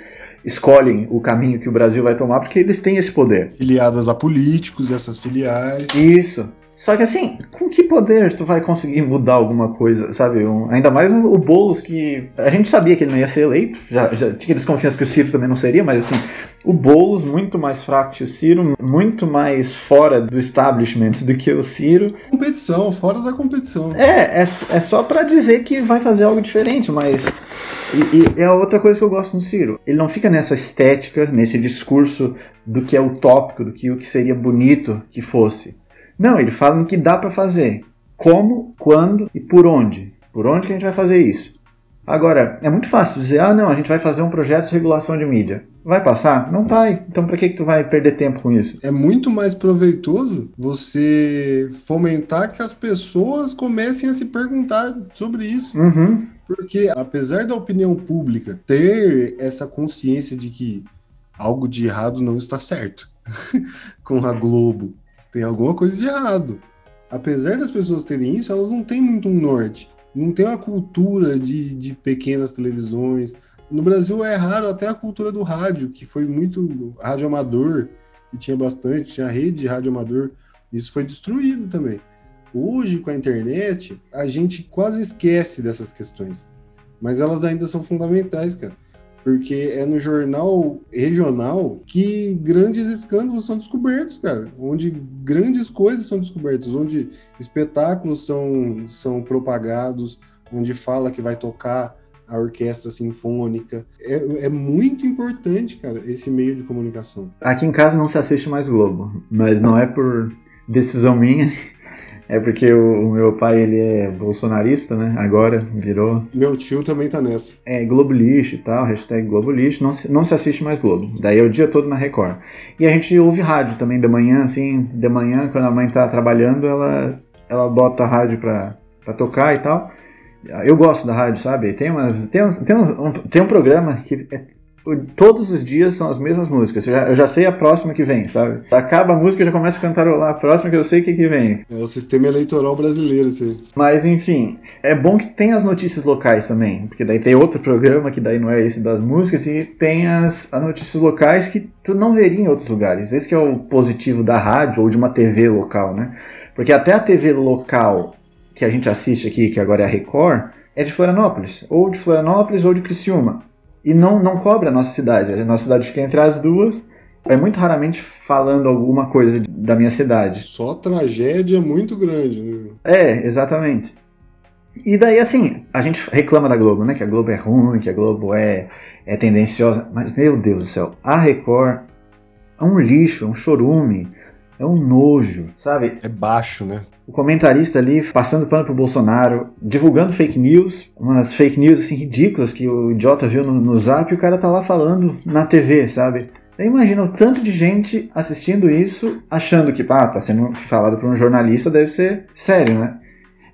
escolhem o caminho que o Brasil vai tomar, porque eles têm esse poder. Filiadas a políticos, essas filiais. Isso. Só que assim, com que poder tu vai conseguir mudar alguma coisa, sabe? Um- ainda mais o, Boulos, que a gente sabia que ele não ia ser eleito, já, já tinha desconfiança que o Ciro também não seria, mas assim, o Boulos muito mais fraco que o Ciro, muito mais fora do establishment do que o Ciro. Competição, fora da competição. É, é, é só pra dizer que vai fazer algo diferente, mas. E, e é outra coisa que eu gosto no Ciro. Ele não fica nessa estética, nesse discurso do que é utópico, do que o que seria bonito que fosse. Não, ele fala no que dá pra fazer. Como, quando e por onde. Por onde que a gente vai fazer isso? Agora, é muito fácil dizer, ah não, a gente vai fazer um projeto de regulação de mídia. Vai passar? Não vai. Então pra que, que tu vai perder tempo com isso? É muito mais proveitoso você fomentar que as pessoas comecem a se perguntar sobre isso. Uhum. Porque, apesar da opinião pública ter essa consciência de que algo de errado não está certo com a Globo, tem alguma coisa de errado. Apesar das pessoas terem isso, elas não têm muito um norte. Não tem uma cultura de, de pequenas televisões. No Brasil é raro até a cultura do rádio, que foi muito rádio amador, que tinha bastante, tinha rede de rádio amador. Isso foi destruído também. Hoje, com a internet, a gente quase esquece dessas questões. Mas elas ainda são fundamentais, cara. Porque é no jornal regional que grandes escândalos são descobertos, cara. Onde grandes coisas são descobertas, onde espetáculos são, são propagados, onde fala que vai tocar a orquestra sinfônica. É, é muito importante, cara, esse meio de comunicação. Aqui em casa não se assiste mais Globo, mas não é por decisão minha, é porque o, o meu pai ele é bolsonarista, né? Agora virou Meu tio também tá nessa. é, Globo Lixo e tal, hashtag Globo Lixo, não se, não se assiste mais Globo. Daí é o dia todo na Record. E a gente ouve rádio também de manhã, assim, de manhã, quando a mãe tá trabalhando, ela, ela bota a rádio pra, pra tocar e tal. Eu gosto da rádio, sabe? Tem, umas, tem, uns- tem, uns- um, tem um programa que é- todos os dias são as mesmas músicas. Eu já, eu já sei a próxima que vem, sabe? Acaba a música, eu já começo a cantarolar a próxima que eu sei o que, que vem. É o sistema eleitoral brasileiro, aí. Mas enfim, é bom que tem as notícias locais também, porque daí tem outro programa que daí não é esse das músicas e tem as, as notícias locais que tu não veria em outros lugares. Esse que é o positivo da rádio ou de uma TV local, né? Porque até a TV local que a gente assiste aqui, que agora é a Record, é de Florianópolis, ou de Florianópolis ou de Criciúma. E não, não cobre a nossa cidade, a nossa cidade fica entre as duas. É muito raramente falando alguma coisa da minha cidade. Só tragédia muito grande. Né? É, exatamente. E daí, assim, a gente reclama da Globo, né? Que a Globo é ruim, que a Globo é, é tendenciosa. Mas, meu Deus do céu, a Record é um lixo, é um chorume, é um nojo, sabe? É baixo, né? O comentarista ali passando pano pro Bolsonaro, divulgando fake news, umas fake news assim ridículas que o idiota viu no, no zap e o cara tá lá falando na TV, sabe? Imagina o tanto de gente assistindo isso, achando que, pá, tá sendo falado por um jornalista, deve ser sério, né?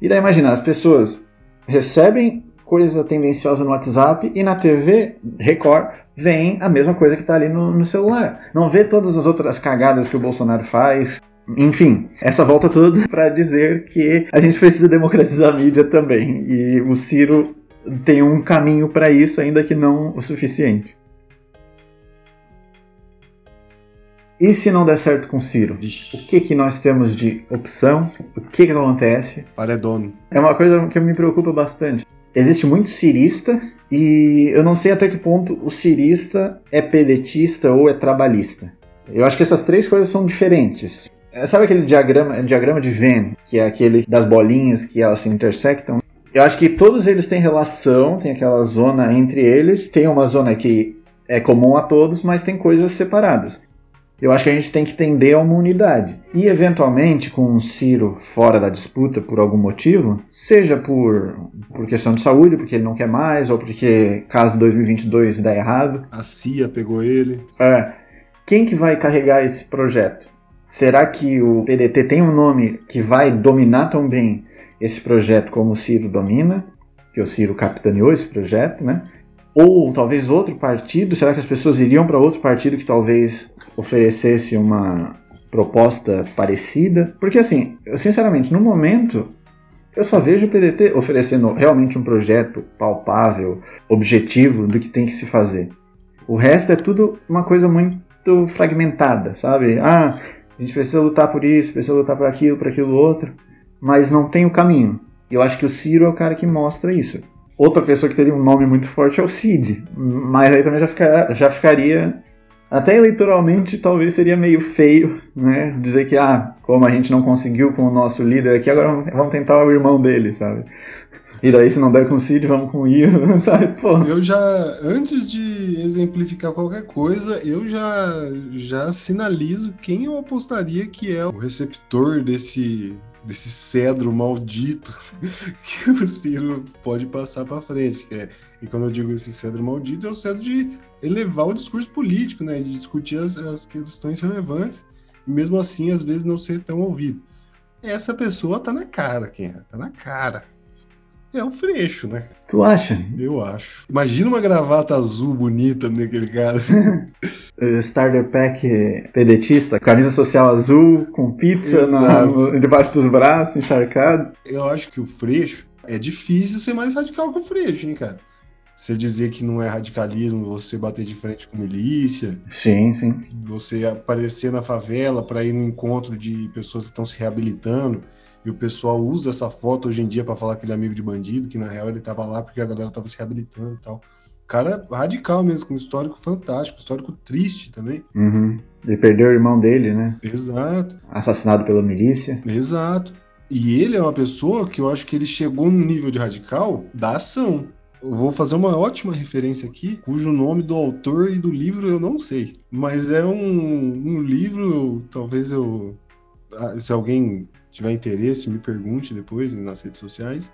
E daí imagina, as pessoas recebem coisa tendenciosa no WhatsApp e na TV, Record, vem a mesma coisa que tá ali no, no celular. Não vê todas as outras cagadas que o Bolsonaro faz, enfim, essa volta toda para dizer que a gente precisa democratizar a mídia também. E o Ciro tem um caminho para isso, ainda que não o suficiente. E se não der certo com o Ciro? Vixe. O que, que nós temos de opção? O que, que acontece? Paredão. É uma coisa que me preocupa bastante. Existe muito cirista e eu não sei até que ponto o cirista é pedetista ou é trabalhista. Eu acho que essas três coisas são diferentes. É, Sabe aquele diagrama, diagrama de Venn, que é aquele das bolinhas que elas se intersectam? Eu acho que todos eles têm relação, tem aquela zona entre eles, tem uma zona que é comum a todos, mas tem coisas separadas. Eu acho que a gente tem que tender a uma unidade. E, eventualmente, com o Ciro fora da disputa por algum motivo, seja por, por questão de saúde, porque ele não quer mais, ou porque caso 2022 der errado, A CIA pegou ele. é, quem que vai carregar esse projeto? Será que o PDT tem um nome que vai dominar tão bem esse projeto como o Ciro domina? Que o Ciro capitaneou esse projeto, né? Ou talvez outro partido? Será que as pessoas iriam para outro partido que talvez oferecesse uma proposta parecida? Porque assim, eu sinceramente, no momento, eu só vejo o PDT oferecendo realmente um projeto palpável, objetivo do que tem que se fazer. O resto é tudo uma coisa muito fragmentada, sabe? Ah, a gente precisa lutar por isso, precisa lutar por aquilo, por aquilo outro, mas não tem o caminho. E eu acho que o Ciro é o cara que mostra isso. Outra pessoa que teria um nome muito forte é o Cid, mas aí também já, fica- já ficaria. Até eleitoralmente, talvez seria meio feio, né? Dizer que, ah, como a gente não conseguiu com o nosso líder aqui, agora vamos- tentar o irmão dele, sabe? E daí, se não der com o Cid, vamos com o Ivo, sabe? Pô, Eu já, antes de exemplificar qualquer coisa, eu já, já sinalizo quem eu apostaria que é o receptor desse, desse cedro maldito que o Ciro pode passar para frente. é- e quando eu digo esse cedro maldito, é o cedro de elevar o discurso político, né? De discutir as, as questões relevantes e mesmo assim, às vezes, não ser tão ouvido. Essa pessoa tá na cara, quem é? Tá na cara. É o Freixo, né? tu acha? Eu acho. Imagina uma gravata azul bonita naquele cara. Starter Pack pedetista, camisa social azul, com pizza na- debaixo dos braços, encharcado. Eu acho que o Freixo é difícil ser mais radical que o Freixo, hein, cara? Você dizer que não é radicalismo, você bater de frente com milícia, Sim, sim. você aparecer na favela para ir no encontro de pessoas que estão se reabilitando e o pessoal usa essa foto hoje em dia para falar que ele é amigo de bandido, que na real ele tava lá porque a galera tava se reabilitando e tal. Cara radical mesmo, com um histórico fantástico, histórico triste também. Uhum. Ele perdeu o irmão dele, né? Exato. Assassinado pela milícia. Exato. E ele é uma pessoa que eu acho que ele chegou num nível de radical da ação. Eu vou fazer uma ótima referência aqui, cujo nome do autor e do livro eu não sei. Mas é um, um livro, talvez eu. ah, Se alguém tiver interesse, me pergunte depois nas redes sociais.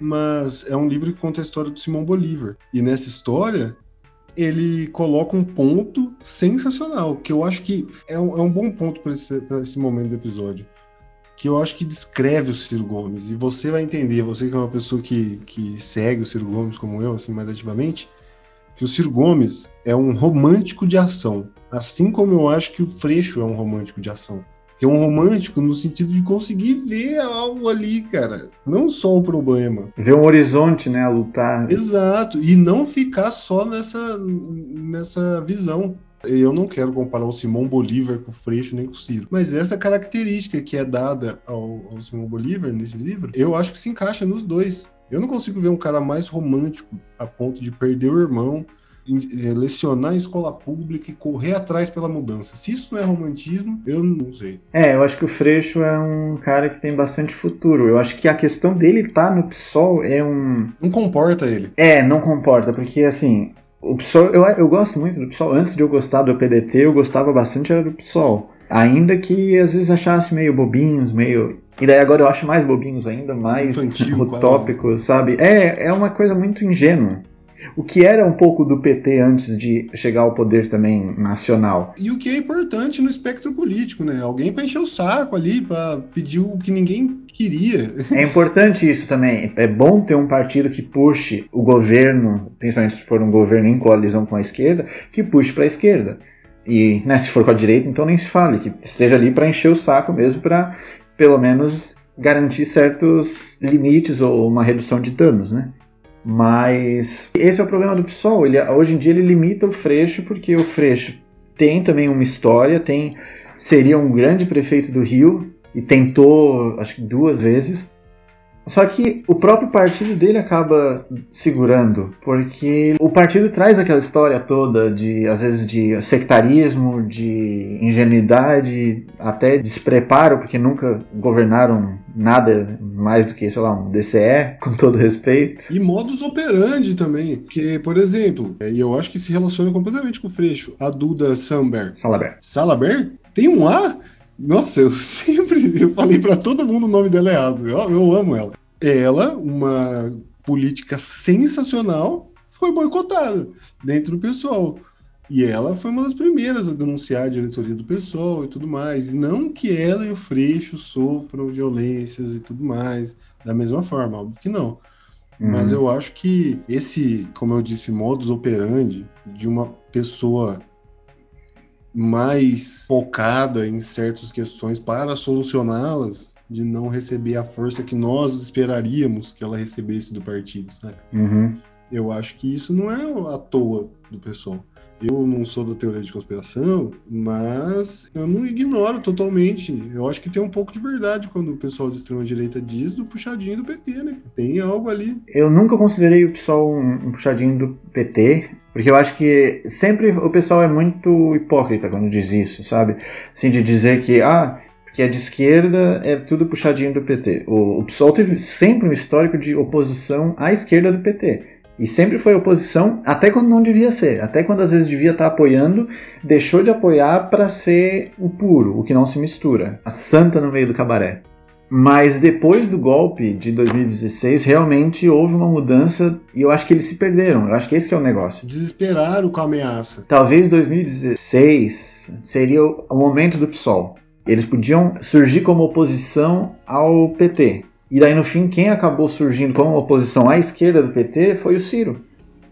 Mas é um livro que conta a história do Simão Bolívar. E nessa história, ele coloca um ponto sensacional, que eu acho que é um, é um bom ponto para esse, esse momento do episódio. Que eu acho que descreve o Ciro Gomes. E você vai entender, você que é uma pessoa que, que segue o Ciro Gomes como eu, assim, mais ativamente, que o Ciro Gomes é um romântico de ação. Assim como eu acho que o Freixo é um romântico de ação. Que é um romântico no sentido de conseguir ver algo ali, cara. Não só o problema. Ver um horizonte, né, a lutar. Exato, e não ficar só nessa, nessa visão. Eu não quero comparar o Simão Bolívar com o Freixo nem com o Ciro, mas essa característica que é dada ao, ao Simão Bolívar nesse livro, eu acho que se encaixa nos dois. Eu não consigo ver um cara mais romântico a ponto de perder o irmão, lecionar em escola pública e correr atrás pela mudança. Se isso não é romantismo, eu não sei. É, eu acho que o Freixo é um cara que tem bastante futuro. Eu acho que a questão dele estar no PSOL é um. Não comporta ele. É, não comporta, porque assim. O PSOL, eu, eu gosto muito do PSOL. Antes de eu gostar do PDT, eu gostava bastante era do PSOL. Ainda que às vezes achasse meio bobinhos, meio. E daí agora eu acho mais bobinhos ainda, mais utópicos, sabe? É, é uma coisa muito ingênua. O que era um pouco do PT antes de chegar ao poder também nacional. E o que é importante no espectro político, né? Alguém para encher o saco ali, para pedir o que ninguém queria. É importante isso também. É bom ter um partido que puxe o governo, principalmente se for um governo em coalizão com a esquerda, que puxe para a esquerda. E né, se for com a direita, então nem se fale, que esteja ali para encher o saco mesmo, para pelo menos garantir certos limites ou uma redução de danos, né? Mas esse é o problema do PSOL. Ele, hoje em dia ele limita o Freixo porque o Freixo tem também uma história, tem seria um grande prefeito do Rio e tentou, acho que duas vezes, só que o próprio partido dele acaba segurando, porque o partido traz aquela história toda de, às vezes, de sectarismo, de ingenuidade, até despreparo, porque nunca governaram nada mais do que, sei lá, um DCE, com todo respeito. E modus operandi também, que, por exemplo, e eu acho que se relaciona completamente com o Freixo, a Duda Samber. Salaber. Salaber? Tem um A? Nossa, eu sempre eu falei para todo mundo o nome dela errado. Eu, eu amo ela. Ela, uma política sensacional, foi boicotada dentro do pessoal. E ela foi uma das primeiras a denunciar a diretoria do pessoal e tudo mais. Não que ela e o Freixo sofram violências e tudo mais, da mesma forma, óbvio que não. Uhum. Mas eu acho que esse, como eu disse, modus operandi de uma pessoa mais focada em certas questões para solucioná-las, de não receber a força que nós esperaríamos que ela recebesse do partido, sabe? Uhum. Eu acho que isso não é à toa do pessoal. Eu não sou da teoria de conspiração, mas eu não ignoro totalmente. Eu acho que tem um pouco de verdade quando o pessoal de extrema-direita diz do puxadinho do PT, né? Tem algo ali. Eu nunca considerei o pessoal um, um puxadinho do PT. Porque eu acho que sempre o pessoal é muito hipócrita quando diz isso, sabe? Assim, de dizer que, ah, porque é de esquerda, é tudo puxadinho do PT. O, o PSOL teve sempre um histórico de oposição à esquerda do PT. E sempre foi oposição, até quando não devia ser. Até quando às vezes devia estar apoiando, deixou de apoiar para ser o puro, o que não se mistura. A santa no meio do cabaré. Mas depois do golpe de 2016, realmente houve uma mudança e eu acho que eles se perderam. Eu acho que esse que é o negócio. Desesperaram com a ameaça. Talvez 2016 seria o momento do PSOL. Eles podiam surgir como oposição ao PT. E daí no fim, quem acabou surgindo como oposição à esquerda do PT foi o Ciro.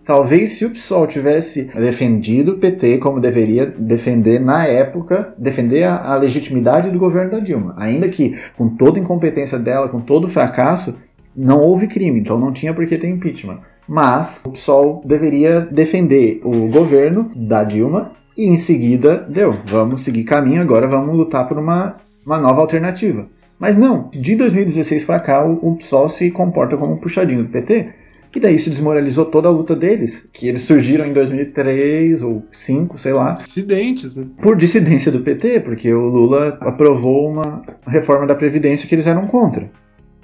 Talvez se o PSOL tivesse defendido o PT como deveria defender na época, defender a, a, legitimidade do governo da Dilma. Ainda que com toda a incompetência dela, com todo o fracasso, não houve crime, então não tinha por que ter impeachment. Mas o PSOL deveria defender o governo da Dilma e em seguida, deu, vamos seguir caminho, agora vamos lutar por uma, uma nova alternativa. Mas não, de 2016 para cá o, o PSOL se comporta como um puxadinho do PT e daí isso desmoralizou toda a luta deles, que eles surgiram em 2003 ou 2005, sei lá. Dissidentes, né? Por dissidência do PT, porque o Lula aprovou uma reforma da Previdência que eles eram contra.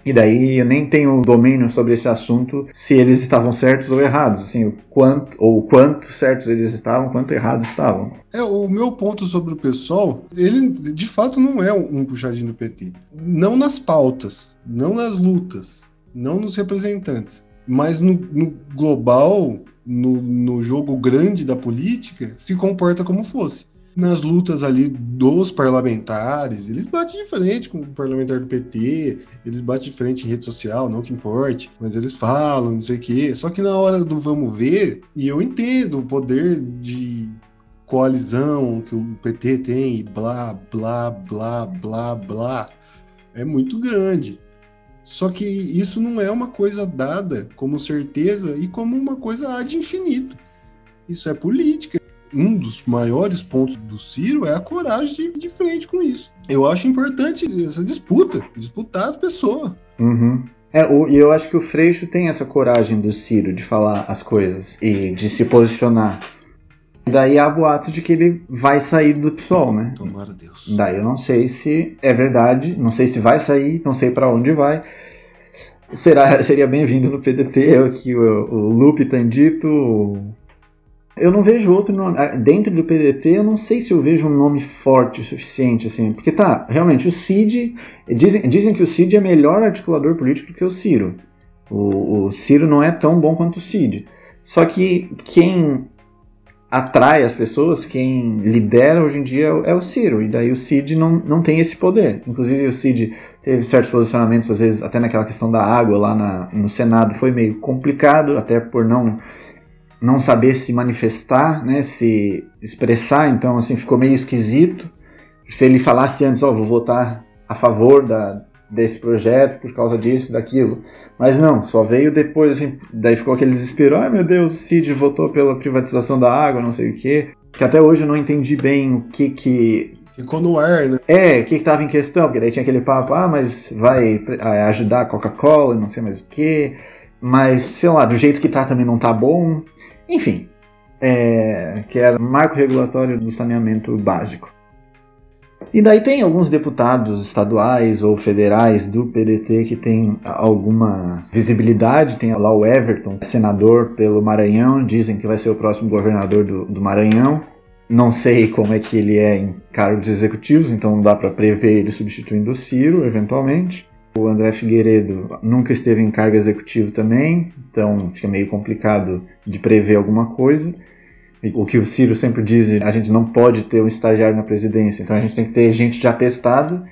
E daí eu nem tenho domínio sobre esse assunto, se eles estavam certos ou errados, assim, o quanto ou quanto certos eles estavam, quanto errados estavam. É, o meu ponto sobre o pessoal, ele de fato não é um puxadinho do PT. Não nas pautas, não nas lutas, não nos representantes. Mas no, no global, no, no jogo grande da política, se comporta como fosse nas lutas ali dos parlamentares, eles batem de frente com o parlamentar do PT, eles batem de frente em rede social, não que importe, mas eles falam, não sei o quê. Só que na hora do vamos ver, e eu entendo o poder de coalizão que o PT tem, blá, blá, blá, blá, blá, é muito grande. Só que isso não é uma coisa dada como certeza e como uma coisa ad infinito. Isso é política. Um dos maiores pontos do Ciro é a coragem de ir de frente com isso. Eu acho importante essa disputa, disputar as pessoas. Uhum. É, o, e eu acho que o Freixo tem essa coragem do Ciro de falar as coisas e de se posicionar. Daí há boatos de que ele vai sair do PSOL, né? Tomara Deus. Daí eu não sei se é verdade, não sei se vai sair, não sei para onde vai. Será, seria bem-vindo no PDT, aqui o, o Lupe Tandito. Eu não vejo outro nome. Ah, dentro do PDT, eu não sei se eu vejo um nome forte o suficiente, assim. Porque tá, realmente, o Cid. Dizem, dizem que o Cid é melhor articulador político do que o Ciro. O, o Ciro não é tão bom quanto o Cid. Só que quem atrai as pessoas, quem lidera hoje em dia é o Ciro, e daí o Cid não, não tem esse poder. Inclusive o Cid teve certos posicionamentos, às vezes até naquela questão da água lá na, no Senado foi meio complicado, até por não não saber se manifestar, né, se expressar, então assim ficou meio esquisito. Se ele falasse antes, ó, oh, vou votar a favor da, desse projeto por causa disso, daquilo. Mas não, só veio depois, assim, daí ficou aquele desespero, ai meu Deus, o Cid votou pela privatização da água, não sei o quê. Que até hoje eu não entendi bem o que que... Ficou no ar, né? É, o que que tava em questão, porque daí tinha aquele papo, ah, mas vai ajudar a Coca-Cola, não sei mais o quê. Mas, sei lá, do jeito que tá também não tá bom. Enfim, é, que era marco regulatório do saneamento básico. E daí tem alguns deputados estaduais ou federais do PDT que tem alguma visibilidade. Tem lá o Everton, senador pelo Maranhão, dizem que vai ser o próximo governador do, do Maranhão. Não sei como é que ele é em cargos executivos, então não dá para prever ele substituindo o Ciro, eventualmente. O André Figueiredo nunca esteve em cargo executivo também, então fica meio complicado de prever alguma coisa. O que o Ciro sempre diz, a gente não pode ter um estagiário na presidência, então a gente tem que ter gente já testada.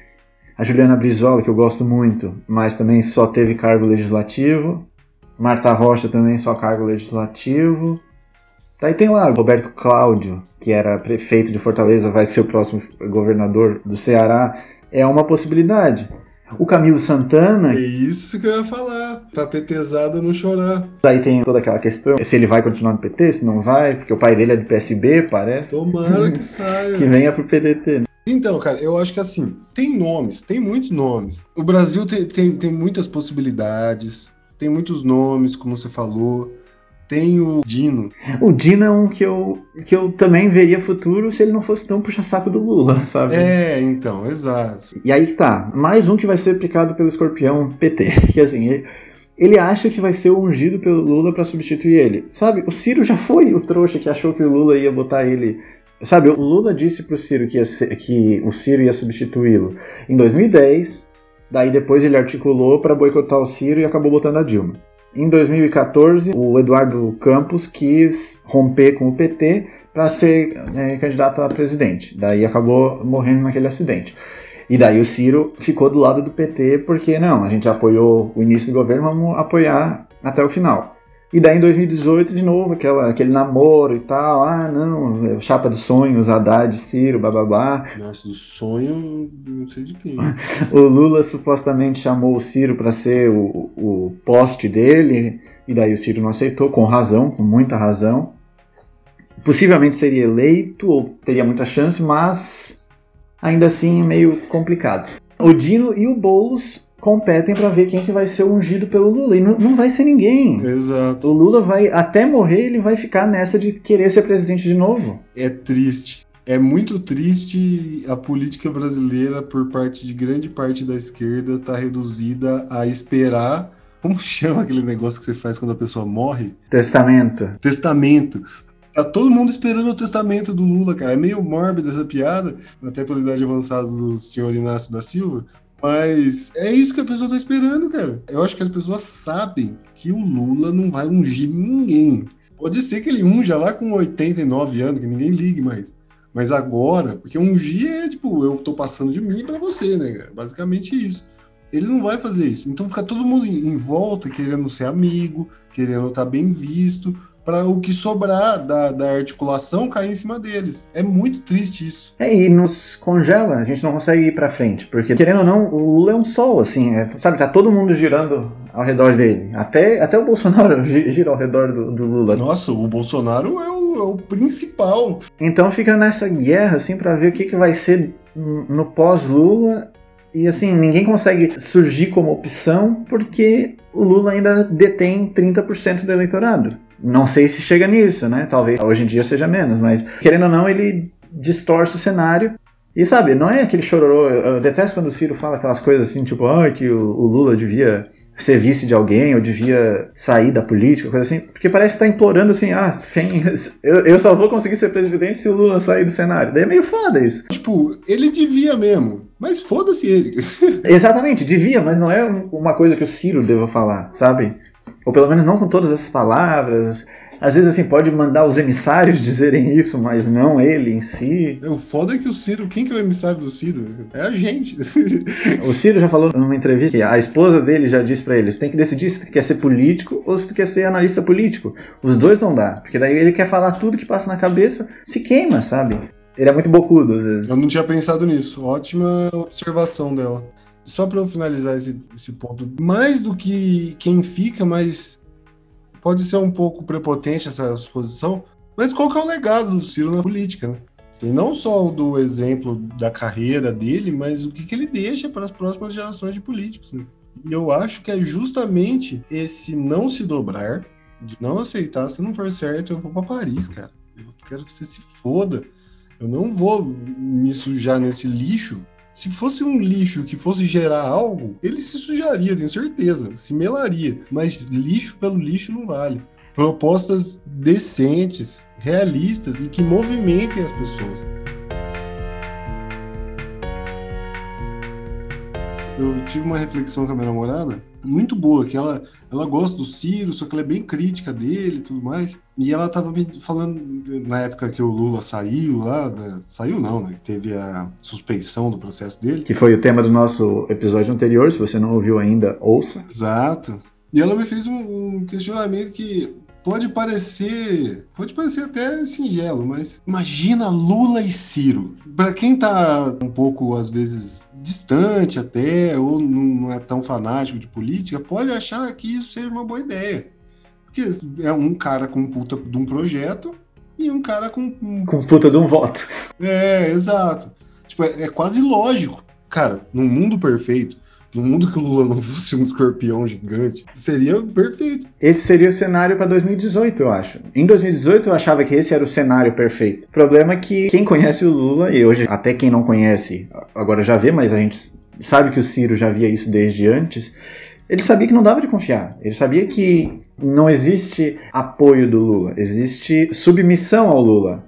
A Juliana Brizola, que eu gosto muito, mas também só teve cargo legislativo. Marta Rocha também só cargo legislativo. Daí tem lá Roberto Cláudio, que era prefeito de Fortaleza, vai ser o próximo governador do Ceará. É uma possibilidade. O Camilo Santana. É isso que eu ia falar. Tá PTzada não chorar. Aí tem toda aquela questão: se ele vai continuar no PT, se não vai, porque o pai dele é do PSB, parece. Tomara que saia. que venha pro PDT. Né? Então, cara, eu acho que assim, tem nomes, tem muitos nomes. O Brasil tem, tem, tem muitas possibilidades, tem muitos nomes, como você falou. Tem o Dino. O Dino é um que eu, que eu também veria futuro se ele não fosse tão puxa-saco do Lula, sabe? É, então, exato. E aí que tá. Mais um que vai ser aplicado pelo escorpião PT. Que assim, ele, ele acha que vai ser ungido pelo Lula para substituir ele. Sabe? O Ciro já foi o trouxa que achou que o Lula ia botar ele. Sabe, o Lula disse pro Ciro que, ser, que o Ciro ia substituí-lo em 2010. Daí depois ele articulou para boicotar o Ciro e acabou botando a Dilma. Em 2014, o Eduardo Campos quis romper com o PT para ser é, candidato a presidente. Daí acabou morrendo naquele acidente. E daí o Ciro ficou do lado do PT porque não, a gente apoiou o início do governo, vamos apoiar até o final. E daí em 2018, de novo, aquela, aquele namoro e tal. Ah, não, chapa dos sonhos, Haddad, Ciro, bababá. Nossa, do sonho, não sei de quem. o Lula supostamente chamou o Ciro para ser o, o poste dele, e daí o Ciro não aceitou, com razão, com muita razão. Possivelmente seria eleito, ou teria muita chance, mas ainda assim é meio complicado. O Dino e o Boulos competem para ver quem que vai ser ungido pelo Lula. E não, não vai ser ninguém. Exato. O Lula vai, até morrer, ele vai ficar nessa de querer ser presidente de novo. É triste. É muito triste a política brasileira, por parte de grande parte da esquerda, tá reduzida a esperar. Como chama aquele negócio que você faz quando a pessoa morre? Testamento. Testamento. Tá todo mundo esperando o testamento do Lula, cara. É meio mórbido essa piada, até pela idade avançada do senhor Inácio da Silva. Mas é isso que a pessoa tá esperando, cara. Eu acho que as pessoas sabem que o Lula não vai ungir ninguém. Pode ser que ele unja lá com 89 anos, que ninguém ligue mais. Mas agora, porque ungir é tipo, eu tô passando de mim para você, né, cara? Basicamente isso. Ele não vai fazer isso. Então fica todo mundo em volta querendo ser amigo, querendo estar tá bem visto, para o que sobrar da, da articulação cair em cima deles. É muito triste isso. É, e nos congela, a gente não consegue ir para frente, porque querendo ou não, o Lula é um sol, assim, é, sabe, tá todo mundo girando ao redor dele. Até, até o Bolsonaro gira ao redor do, do Lula. Nossa, o Bolsonaro é o, é o principal. Então fica nessa guerra, assim, para ver o que, que vai ser no pós-Lula. E assim, ninguém consegue surgir como opção porque o Lula ainda detém 30% do eleitorado. Não sei se chega nisso, né? Talvez hoje em dia seja menos, mas querendo ou não, ele distorce o cenário. E sabe, não é aquele chororô. Eu detesto quando o Ciro fala aquelas coisas assim, tipo, ah, que o, o Lula devia ser vice de alguém, ou devia sair da política, coisa assim. Porque parece que tá implorando assim, ah, sem. Eu, eu só vou conseguir ser presidente se o Lula sair do cenário. Daí é meio foda isso. Tipo, ele devia mesmo. Mas foda-se ele. Exatamente, devia, mas não é uma coisa que o Ciro deva falar, sabe? Ou pelo menos não com todas essas palavras. Às vezes, assim, pode mandar os emissários dizerem isso, mas não ele em si. O foda é que o Ciro, quem que é o emissário do Ciro? É a gente. O Ciro já falou numa entrevista que a esposa dele já disse pra ele: você tem que decidir se tu quer ser político ou se tu quer ser analista político. Os dois não dá, porque daí ele quer falar tudo que passa na cabeça, se queima, sabe? Ele é muito bocudo às vezes. Eu não tinha pensado nisso. Ótima observação dela. Só para eu finalizar esse, esse ponto, mais do que quem fica, mas pode ser um pouco prepotente essa suposição, mas qual que é o legado do Ciro na política, né? E não só o do exemplo da carreira dele, mas o que, que ele deixa para as próximas gerações de políticos. Né? E eu acho que é justamente esse não se dobrar, de não aceitar, se não for certo, eu vou para Paris, cara. Eu quero que você se foda. Eu não vou me sujar nesse lixo. Se fosse um lixo que fosse gerar algo, ele se sujaria, tenho certeza, se melaria. Mas lixo pelo lixo não vale. Propostas decentes, realistas e que movimentem as pessoas. Eu tive uma reflexão com a minha namorada muito boa, que ela, ela gosta do Ciro, só que ela é bem crítica dele e tudo mais. E ela tava me falando, na época que o Lula saiu lá, né? saiu não, né? Teve a suspeição do processo dele. Que foi o tema do nosso episódio anterior, se você não ouviu ainda, ouça. Exato. E ela me fez um, um questionamento que pode parecer, pode parecer até singelo, mas imagina Lula e Ciro. Para quem tá um pouco às vezes distante até ou não é tão fanático de política, pode achar que isso seja uma boa ideia. Porque é um cara com puta de um projeto e um cara com com puta de um voto. É, exato. Tipo, é, é quase lógico. Cara, num mundo perfeito, no mundo que o Lula não fosse um escorpião gigante, seria perfeito. Esse seria o cenário para 2018, eu acho. Em 2018 eu achava que esse era o cenário perfeito. O problema é que quem conhece o Lula, e hoje até quem não conhece, agora já vê, mas a gente sabe que o Ciro já via isso desde antes. Ele sabia que não dava de confiar. Ele sabia que não existe apoio do Lula, existe submissão ao Lula.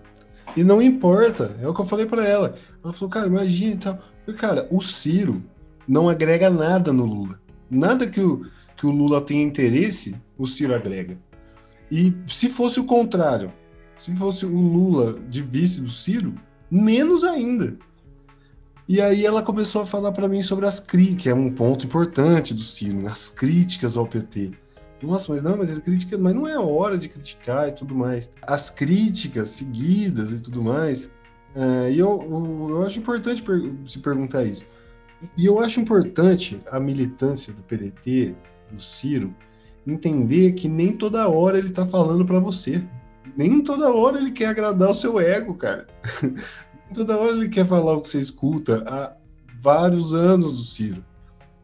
E não importa, é o que eu falei para ela. Ela falou, cara, imagina e tal. Cara, o Ciro, não agrega nada no Lula. Nada que o, que o Lula tenha interesse, o Ciro agrega. E se fosse o contrário, se fosse o Lula de vice do Ciro, menos ainda. E aí ela começou a falar para mim sobre as críticas, que é um ponto importante do Ciro, né? as críticas ao PT. Nossa, mas não, mas ele critica, mas não é hora de criticar e tudo mais. As críticas seguidas e tudo mais. É, e eu, eu, eu, acho importante per se perguntar isso. E eu acho importante a militância do PDT, do Ciro, entender que nem toda hora ele tá falando para você. Nem toda hora ele quer agradar o seu ego, cara. nem toda hora ele quer falar o que você escuta há vários anos do Ciro.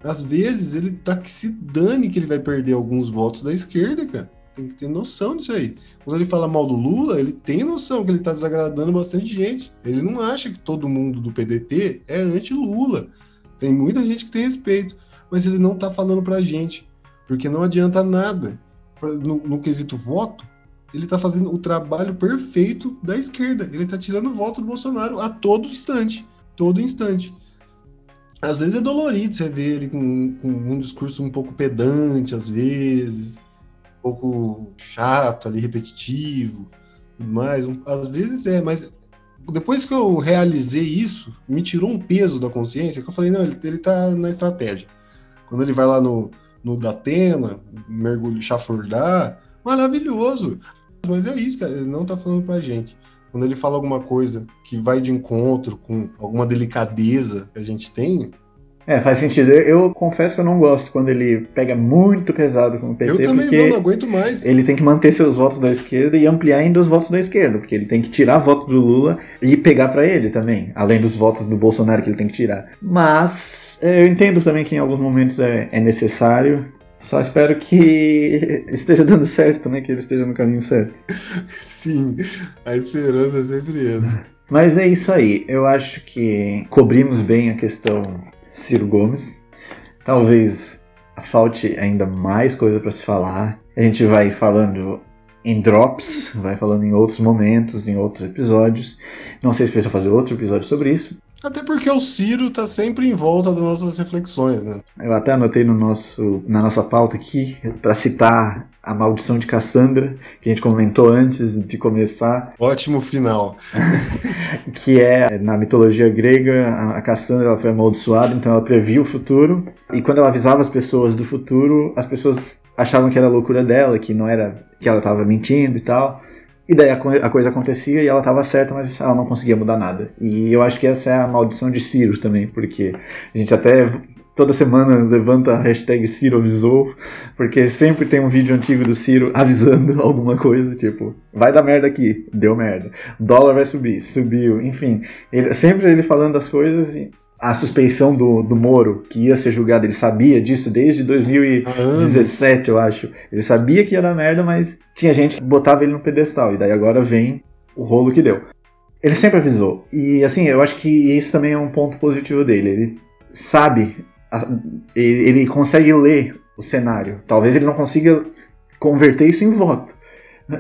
Às vezes ele tá que se dane que ele vai perder alguns votos da esquerda, cara. Tem que ter noção disso aí. Quando ele fala mal do Lula, ele tem noção que ele tá desagradando bastante gente. Ele não acha que todo mundo do PDT é anti-Lula. Tem muita gente que tem respeito, mas ele não está falando para a gente, porque não adianta nada. No, no quesito voto, ele está fazendo o trabalho perfeito da esquerda. Ele está tirando voto do Bolsonaro a todo instante. Todo instante. Às vezes é dolorido você ver ele com, com um discurso um pouco pedante, às vezes, um pouco chato ali, repetitivo, mais. Um, às vezes é, mas depois que eu realizei isso, me tirou um peso da consciência, que eu falei, não, ele, ele tá na estratégia. Quando ele vai lá no, no Datena, mergulho, chafurdar, maravilhoso. Mas é isso, cara, ele não tá falando pra gente. Quando ele fala alguma coisa que vai de encontro com alguma delicadeza que a gente tem, é, faz sentido. Eu, eu, confesso que eu não gosto quando ele pega muito pesado com o PT. Eu também porque não, não aguento mais. Ele tem que manter seus votos da esquerda e ampliar ainda os votos da esquerda, porque ele tem que tirar voto do Lula e pegar para ele também, além dos votos do Bolsonaro que ele tem que tirar. Mas é, eu entendo também que em alguns momentos é, é necessário. Só espero que esteja dando certo, né? Que ele esteja no caminho certo. Sim, a esperança é sempre essa. Mas é isso aí. Eu acho que cobrimos bem a questão Ciro Gomes. Talvez falte ainda mais coisa para se falar. A gente vai falando em drops, vai falando em outros momentos, em outros episódios. Não sei se precisa fazer outro episódio sobre isso. Até porque o Ciro tá sempre em volta das nossas reflexões, né? Eu até anotei no nosso, na nossa pauta aqui para citar a maldição de Cassandra, que a gente comentou antes de começar. Ótimo final. que é, na mitologia grega, a Cassandra ela foi amaldiçoada, então ela previa o futuro. E quando ela avisava as pessoas do futuro, as pessoas achavam que era loucura dela, que não era que ela estava mentindo e tal. E daí a, a, coisa acontecia e ela estava certa, mas ela não conseguia mudar nada. E eu acho que essa é a maldição de Ciro também, porque a gente até toda semana levanta a hashtag Ciro avisou, porque sempre tem um vídeo antigo do Ciro avisando alguma coisa, tipo, vai dar merda aqui, deu merda. Dólar vai subir, subiu, enfim. Ele, sempre ele falando as coisas e a suspeição do, do Moro, que ia ser julgado, ele sabia disso desde 2017, eu acho. Ele sabia que ia dar merda, mas tinha gente que botava ele no pedestal, e daí agora vem o rolo que deu. Ele sempre avisou. E assim, eu acho que isso também é um ponto positivo dele. Ele sabe, ele, ele consegue ler o cenário. Talvez ele não consiga converter isso em voto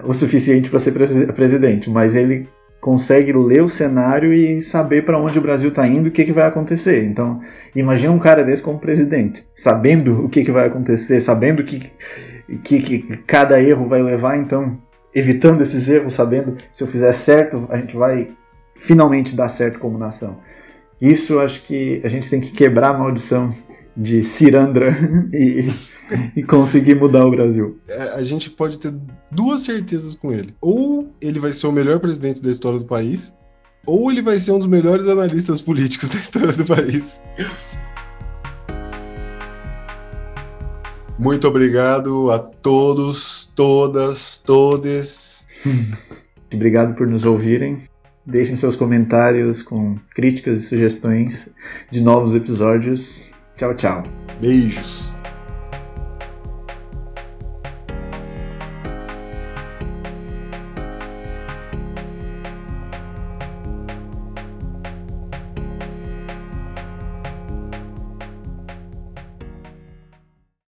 o suficiente para ser presidente, mas ele consegue ler o cenário e saber para onde o Brasil está indo e o que, que vai acontecer. Então, imagina um cara desse como presidente, sabendo o que, que vai acontecer, sabendo que, que, que cada erro vai levar, então, evitando esses erros, sabendo se eu fizer certo, a gente vai finalmente dar certo como nação. Isso acho que a gente tem que quebrar a maldição de Cirandra e, e conseguir mudar o Brasil. É, a gente pode ter duas certezas com ele. Ou ele vai ser o melhor presidente da história do país, ou ele vai ser um dos melhores analistas políticos da história do país. Muito obrigado a todos, todas, todes. Obrigado por nos ouvirem. Deixem seus comentários com críticas e sugestões de novos episódios. Tchau, tchau. Beijos.